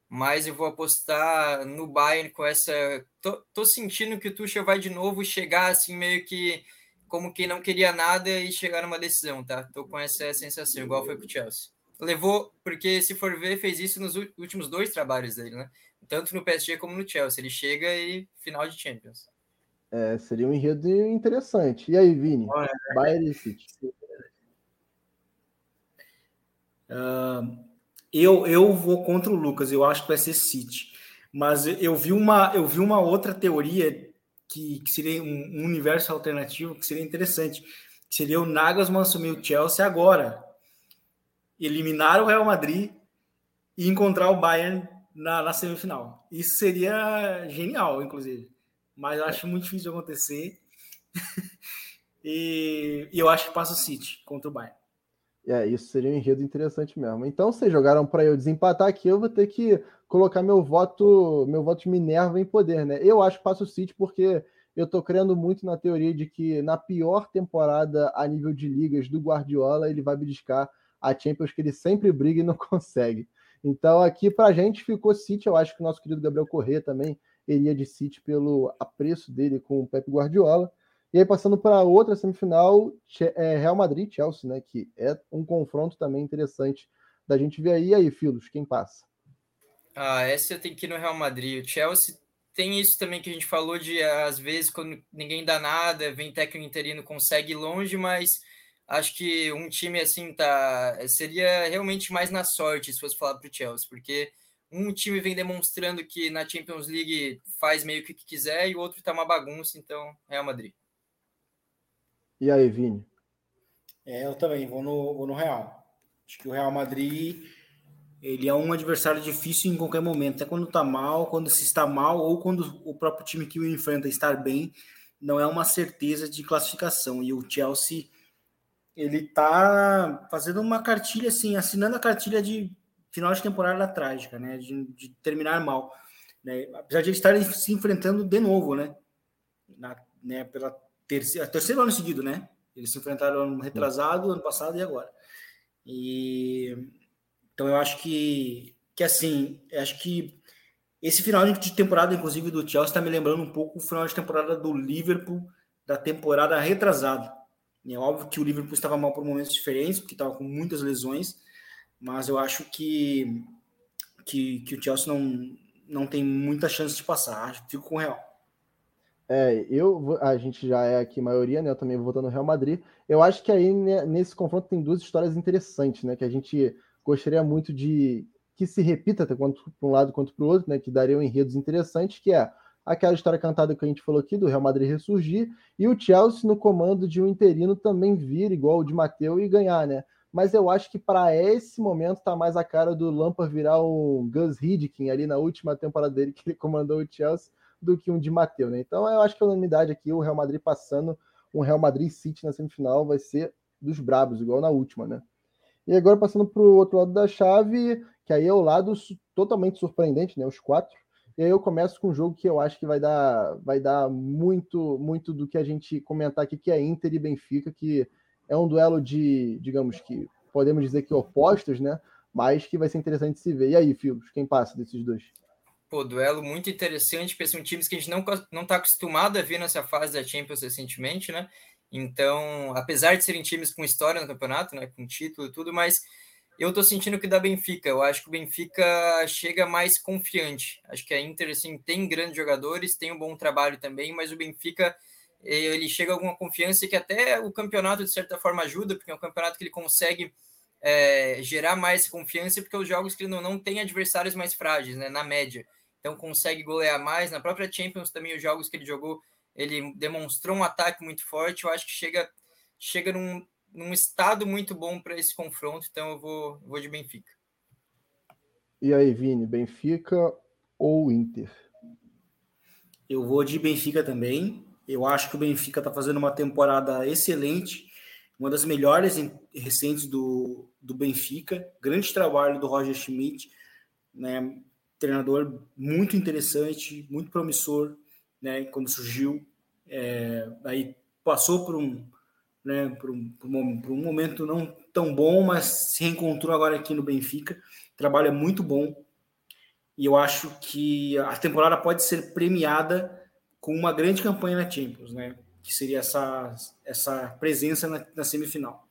mas eu vou apostar no Bayern com essa. Tô, tô sentindo que o Tuchel vai de novo chegar assim, meio que como quem não queria nada e chegar numa decisão, tá? Tô com essa sensação, igual foi com o Chelsea. Levou, porque se for ver, fez isso nos últimos dois trabalhos dele, né? Tanto no PSG como no Chelsea. Ele chega e final de Champions. É, seria um enredo interessante. E aí, Vini? Olha, Bayern e City. Uh, eu, eu vou contra o Lucas, eu acho que vai ser City. Mas eu vi uma, eu vi uma outra teoria que, que seria um, um universo alternativo que seria interessante. Que seria o Nagelsmann assumir o Chelsea agora, eliminar o Real Madrid e encontrar o Bayern na, na semifinal. Isso seria genial, inclusive. Mas eu acho muito difícil de acontecer. (laughs) e, e eu acho que passa o City contra o Bayern. É, isso seria um enredo interessante mesmo. Então, vocês jogaram para eu desempatar aqui, eu vou ter que colocar meu voto, meu voto de Minerva em poder, né? Eu acho que passo o City porque eu tô crendo muito na teoria de que na pior temporada a nível de ligas do Guardiola, ele vai beliscar a Champions que ele sempre briga e não (laughs) consegue. Então, aqui pra gente ficou City, eu acho que o nosso querido Gabriel Corrêa também iria de City pelo apreço dele com o Pep Guardiola. E aí, passando para outra semifinal, é Real Madrid Chelsea, né? Que é um confronto também interessante da gente ver aí. E aí, Filos, quem passa? Ah, essa eu tenho que ir no Real Madrid. O Chelsea tem isso também que a gente falou de às vezes quando ninguém dá nada, vem técnico interino, consegue ir longe, mas acho que um time assim tá seria realmente mais na sorte se fosse falar para o Chelsea, porque um time vem demonstrando que na Champions League faz meio que o que quiser e o outro tá uma bagunça, então Real Madrid. E aí, Vini? É, eu também vou no, vou no Real. Acho que o Real Madrid ele é um adversário difícil em qualquer momento, até quando tá mal, quando se está mal ou quando o próprio time que o enfrenta estar bem, não é uma certeza de classificação. E o Chelsea ele tá fazendo uma cartilha assim, assinando a cartilha de final de temporada trágica, né? De, de terminar mal. Né? Apesar de eles estarem se enfrentando de novo, né? Na, né pela terceira, terceiro ano seguido, né? Eles se enfrentaram ano retrasado, ano passado e agora. E então eu acho que, que assim, acho que esse final de temporada, inclusive, do Chelsea, está me lembrando um pouco o final de temporada do Liverpool da temporada retrasada. É óbvio que o Liverpool estava mal por momentos diferentes, porque estava com muitas lesões, mas eu acho que, que, que o Chelsea não, não tem muita chance de passar. Fico com o Real. É, eu, a gente já é aqui maioria, né? Eu também vou votando no Real Madrid. Eu acho que aí né, nesse confronto tem duas histórias interessantes, né? Que a gente gostaria muito de que se repita tanto para um lado quanto para o outro, né? Que dariam enredos interessantes, que é aquela história cantada que a gente falou aqui do Real Madrid ressurgir e o Chelsea no comando de um interino também vir igual o de Mateu e ganhar, né? Mas eu acho que para esse momento tá mais a cara do Lampard virar um Gus Hiddink ali na última temporada dele (laughs) que ele comandou o Chelsea do que um de Mateu, né? Então eu acho que a unanimidade aqui, o Real Madrid passando um Real Madrid City na semifinal vai ser dos brabos, igual na última, né? E agora passando para o outro lado da chave, que aí é o lado totalmente surpreendente, né? Os quatro. E aí eu começo com um jogo que eu acho que vai dar, vai dar muito, muito do que a gente comentar aqui, que é Inter e Benfica, que é um duelo de, digamos que podemos dizer que opostos, né? Mas que vai ser interessante se ver. E aí, Filos, quem passa desses dois? Pô, duelo muito interessante, porque são times que a gente não, não tá acostumado a ver nessa fase da Champions recentemente, né? Então, apesar de serem times com história no campeonato, né, com título e tudo, mas eu tô sentindo que da Benfica. Eu acho que o Benfica chega mais confiante. Acho que a Inter assim, tem grandes jogadores, tem um bom trabalho também, mas o Benfica ele chega a alguma confiança que até o campeonato de certa forma ajuda, porque é um campeonato que ele consegue é, gerar mais confiança, porque os jogos que ele não, não tem adversários mais frágeis, né, na média. Então consegue golear mais. Na própria Champions também os jogos que ele jogou ele demonstrou um ataque muito forte. Eu acho que chega, chega num, num estado muito bom para esse confronto, então eu vou, vou de Benfica. E aí, Vini, Benfica ou Inter? Eu vou de Benfica também. Eu acho que o Benfica está fazendo uma temporada excelente, uma das melhores recentes do, do Benfica. Grande trabalho do Roger Schmidt, né? Treinador muito interessante, muito promissor né, quando surgiu. É, aí passou por um, né, por um, por, um, por um momento não tão bom, mas se reencontrou agora aqui no Benfica. Trabalho é muito bom e eu acho que a temporada pode ser premiada com uma grande campanha na Champions, né? Que seria essa, essa presença na, na semifinal.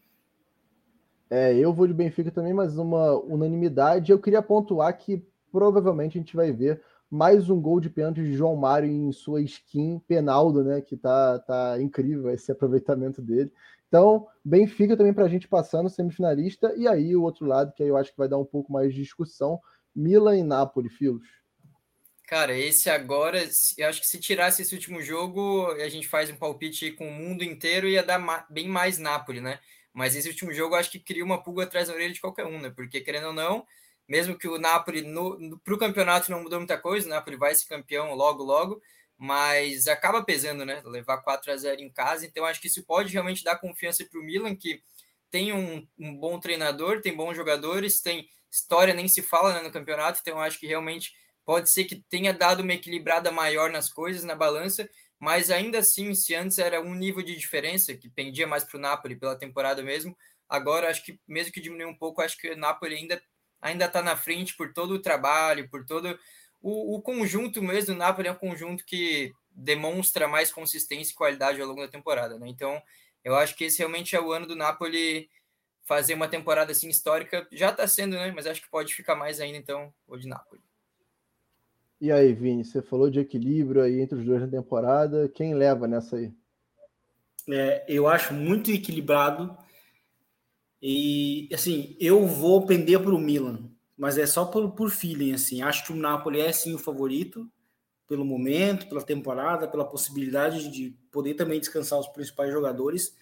É, eu vou de Benfica também, mas uma unanimidade. Eu queria pontuar que provavelmente a gente vai ver mais um gol de pênalti de João Mário em sua skin Penaldo, né? Que tá, tá incrível esse (laughs) aproveitamento dele. Então, Benfica também para a gente passando semifinalista. E aí o outro lado, que aí eu acho que vai dar um pouco mais de discussão, Milan e Napoli, Filos. Cara, esse agora, eu acho que se tirasse esse último jogo, a gente faz um palpite com o mundo inteiro e ia dar bem mais Napoli, né? Mas esse último jogo acho que cria uma pulga atrás da orelha de qualquer um, né? Porque, querendo ou não, mesmo que o Napoli para o campeonato não mudou muita coisa, o Napoli vai ser campeão logo, logo, mas acaba pesando, né? Levar 4 a 0 em casa, então acho que isso pode realmente dar confiança para o Milan, que tem um, um, bom treinador, tem bons jogadores, tem história, nem se fala né, no campeonato, então acho que realmente pode ser que tenha dado uma equilibrada maior nas coisas, na balança, mas ainda assim, se antes era um nível de diferença, que pendia mais para o Napoli pela temporada mesmo, agora acho que mesmo que diminuiu um pouco, acho que o Napoli ainda ainda está na frente por todo o trabalho, por todo o, o, conjunto mesmo. O Napoli é um conjunto que demonstra mais consistência e qualidade ao longo da temporada, né? Então, eu acho que esse realmente é o ano do Napoli fazer uma temporada assim histórica. Já está sendo, né? Mas acho que pode ficar mais ainda, então, o de Napoli. E aí, Vini, você falou de equilíbrio aí entre os dois na temporada. Quem leva nessa aí? É, eu acho muito equilibrado. E, assim, eu vou pender para o Milan, mas é só por, por feeling, assim. Acho que o Napoli é, sim, o favorito, pelo momento, pela temporada, pela possibilidade de poder também descansar os principais jogadores.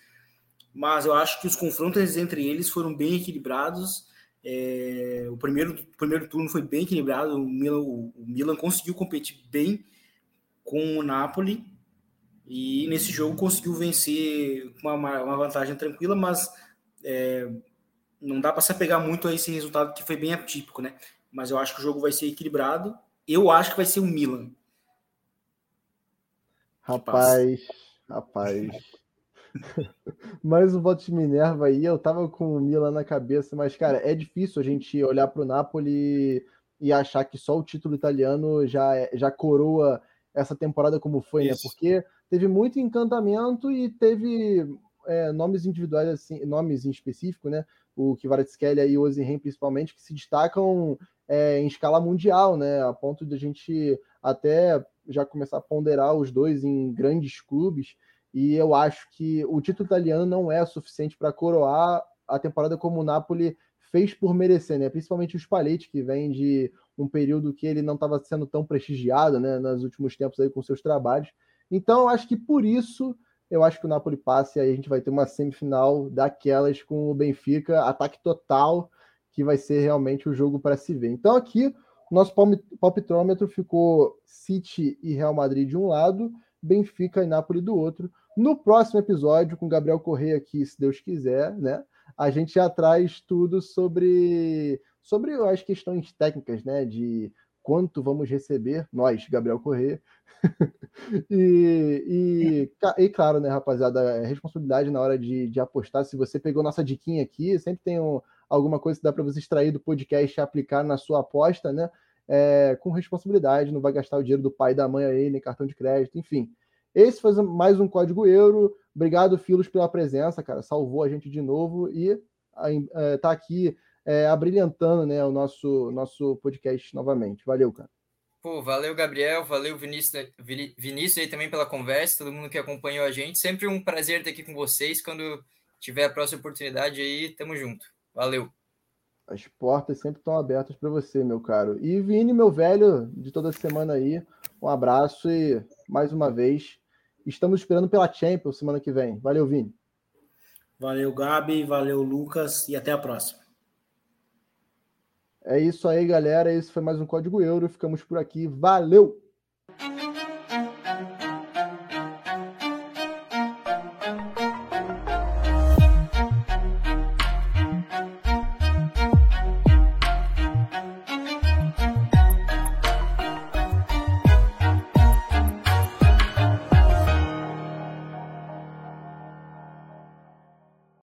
Mas eu acho que os confrontos entre eles foram bem equilibrados. É, o, primeiro, primeiro turno foi bem equilibrado. O Milan, o, o Milan conseguiu competir bem com o Napoli e nesse jogo conseguiu vencer com uma, uma vantagem tranquila, mas é, não dá para se apegar muito a esse resultado que foi bem atípico, né? Mas eu acho que o jogo vai ser equilibrado. Eu acho que vai ser o Milan. Rapaz, rapaz. (laughs) mais um voto de Minerva aí. Eu tava com o Milan na cabeça, mas, cara, é difícil a gente olhar para o Napoli e achar que só o título italiano já, é, já coroa essa temporada como foi, né? Isso. né? Porque teve muito encantamento e teve é, nomes individuais, assim, nomes em específico, né? O Kvaratskhelia e o Ozihen, principalmente, que se destacam é, em escala mundial, né? A ponto de a gente até já começar a ponderar os dois em grandes clubes. E eu acho que o título italiano não é suficiente para coroar a temporada como o Napoli fez por merecer, né? Principalmente o Spalletti, que vem de um período que ele não estava sendo tão prestigiado, né? Nos últimos tempos aí com seus trabalhos. Então, eu acho que por isso eu acho que o Napoli passe e aí a gente vai ter uma semifinal daquelas com o Benfica, ataque total, que vai ser realmente o jogo para se ver. Então, aqui, nosso palpitômetro ficou City e Real Madrid de um lado, Benfica e Napoli do outro. No próximo episódio, com Gabriel Correia aqui, se Deus quiser, né? A gente já traz tudo sobre, sobre as questões técnicas, né? De quanto vamos receber, nós, Gabriel Correia. (laughs) e, e, e, claro, né, rapaziada, é responsabilidade na hora de, de apostar. Se você pegou nossa diquinha aqui, sempre tem um, alguma coisa que dá para você extrair do podcast e aplicar na sua aposta, né? É, com responsabilidade, não vai gastar o dinheiro do pai e da mãe aí, nem cartão de crédito, enfim. Esse foi mais um código euro. Obrigado, Filos, pela presença, cara. Salvou a gente de novo e é, tá aqui é, abrilhantando né, o nosso, nosso podcast novamente. Valeu, cara. Pô, valeu, Gabriel. Valeu, Vinícius, Vinícius aí também pela conversa, todo mundo que acompanhou a gente. Sempre um prazer estar aqui com vocês. Quando tiver a próxima oportunidade aí, tamo junto. Valeu. As portas sempre estão abertas para você, meu caro. E Vini, meu velho, de toda semana aí, um abraço e mais uma vez Estamos esperando pela Champions semana que vem. Valeu, Vini. Valeu, Gabi. Valeu, Lucas. E até a próxima. É isso aí, galera. Esse foi mais um Código Euro. Ficamos por aqui. Valeu!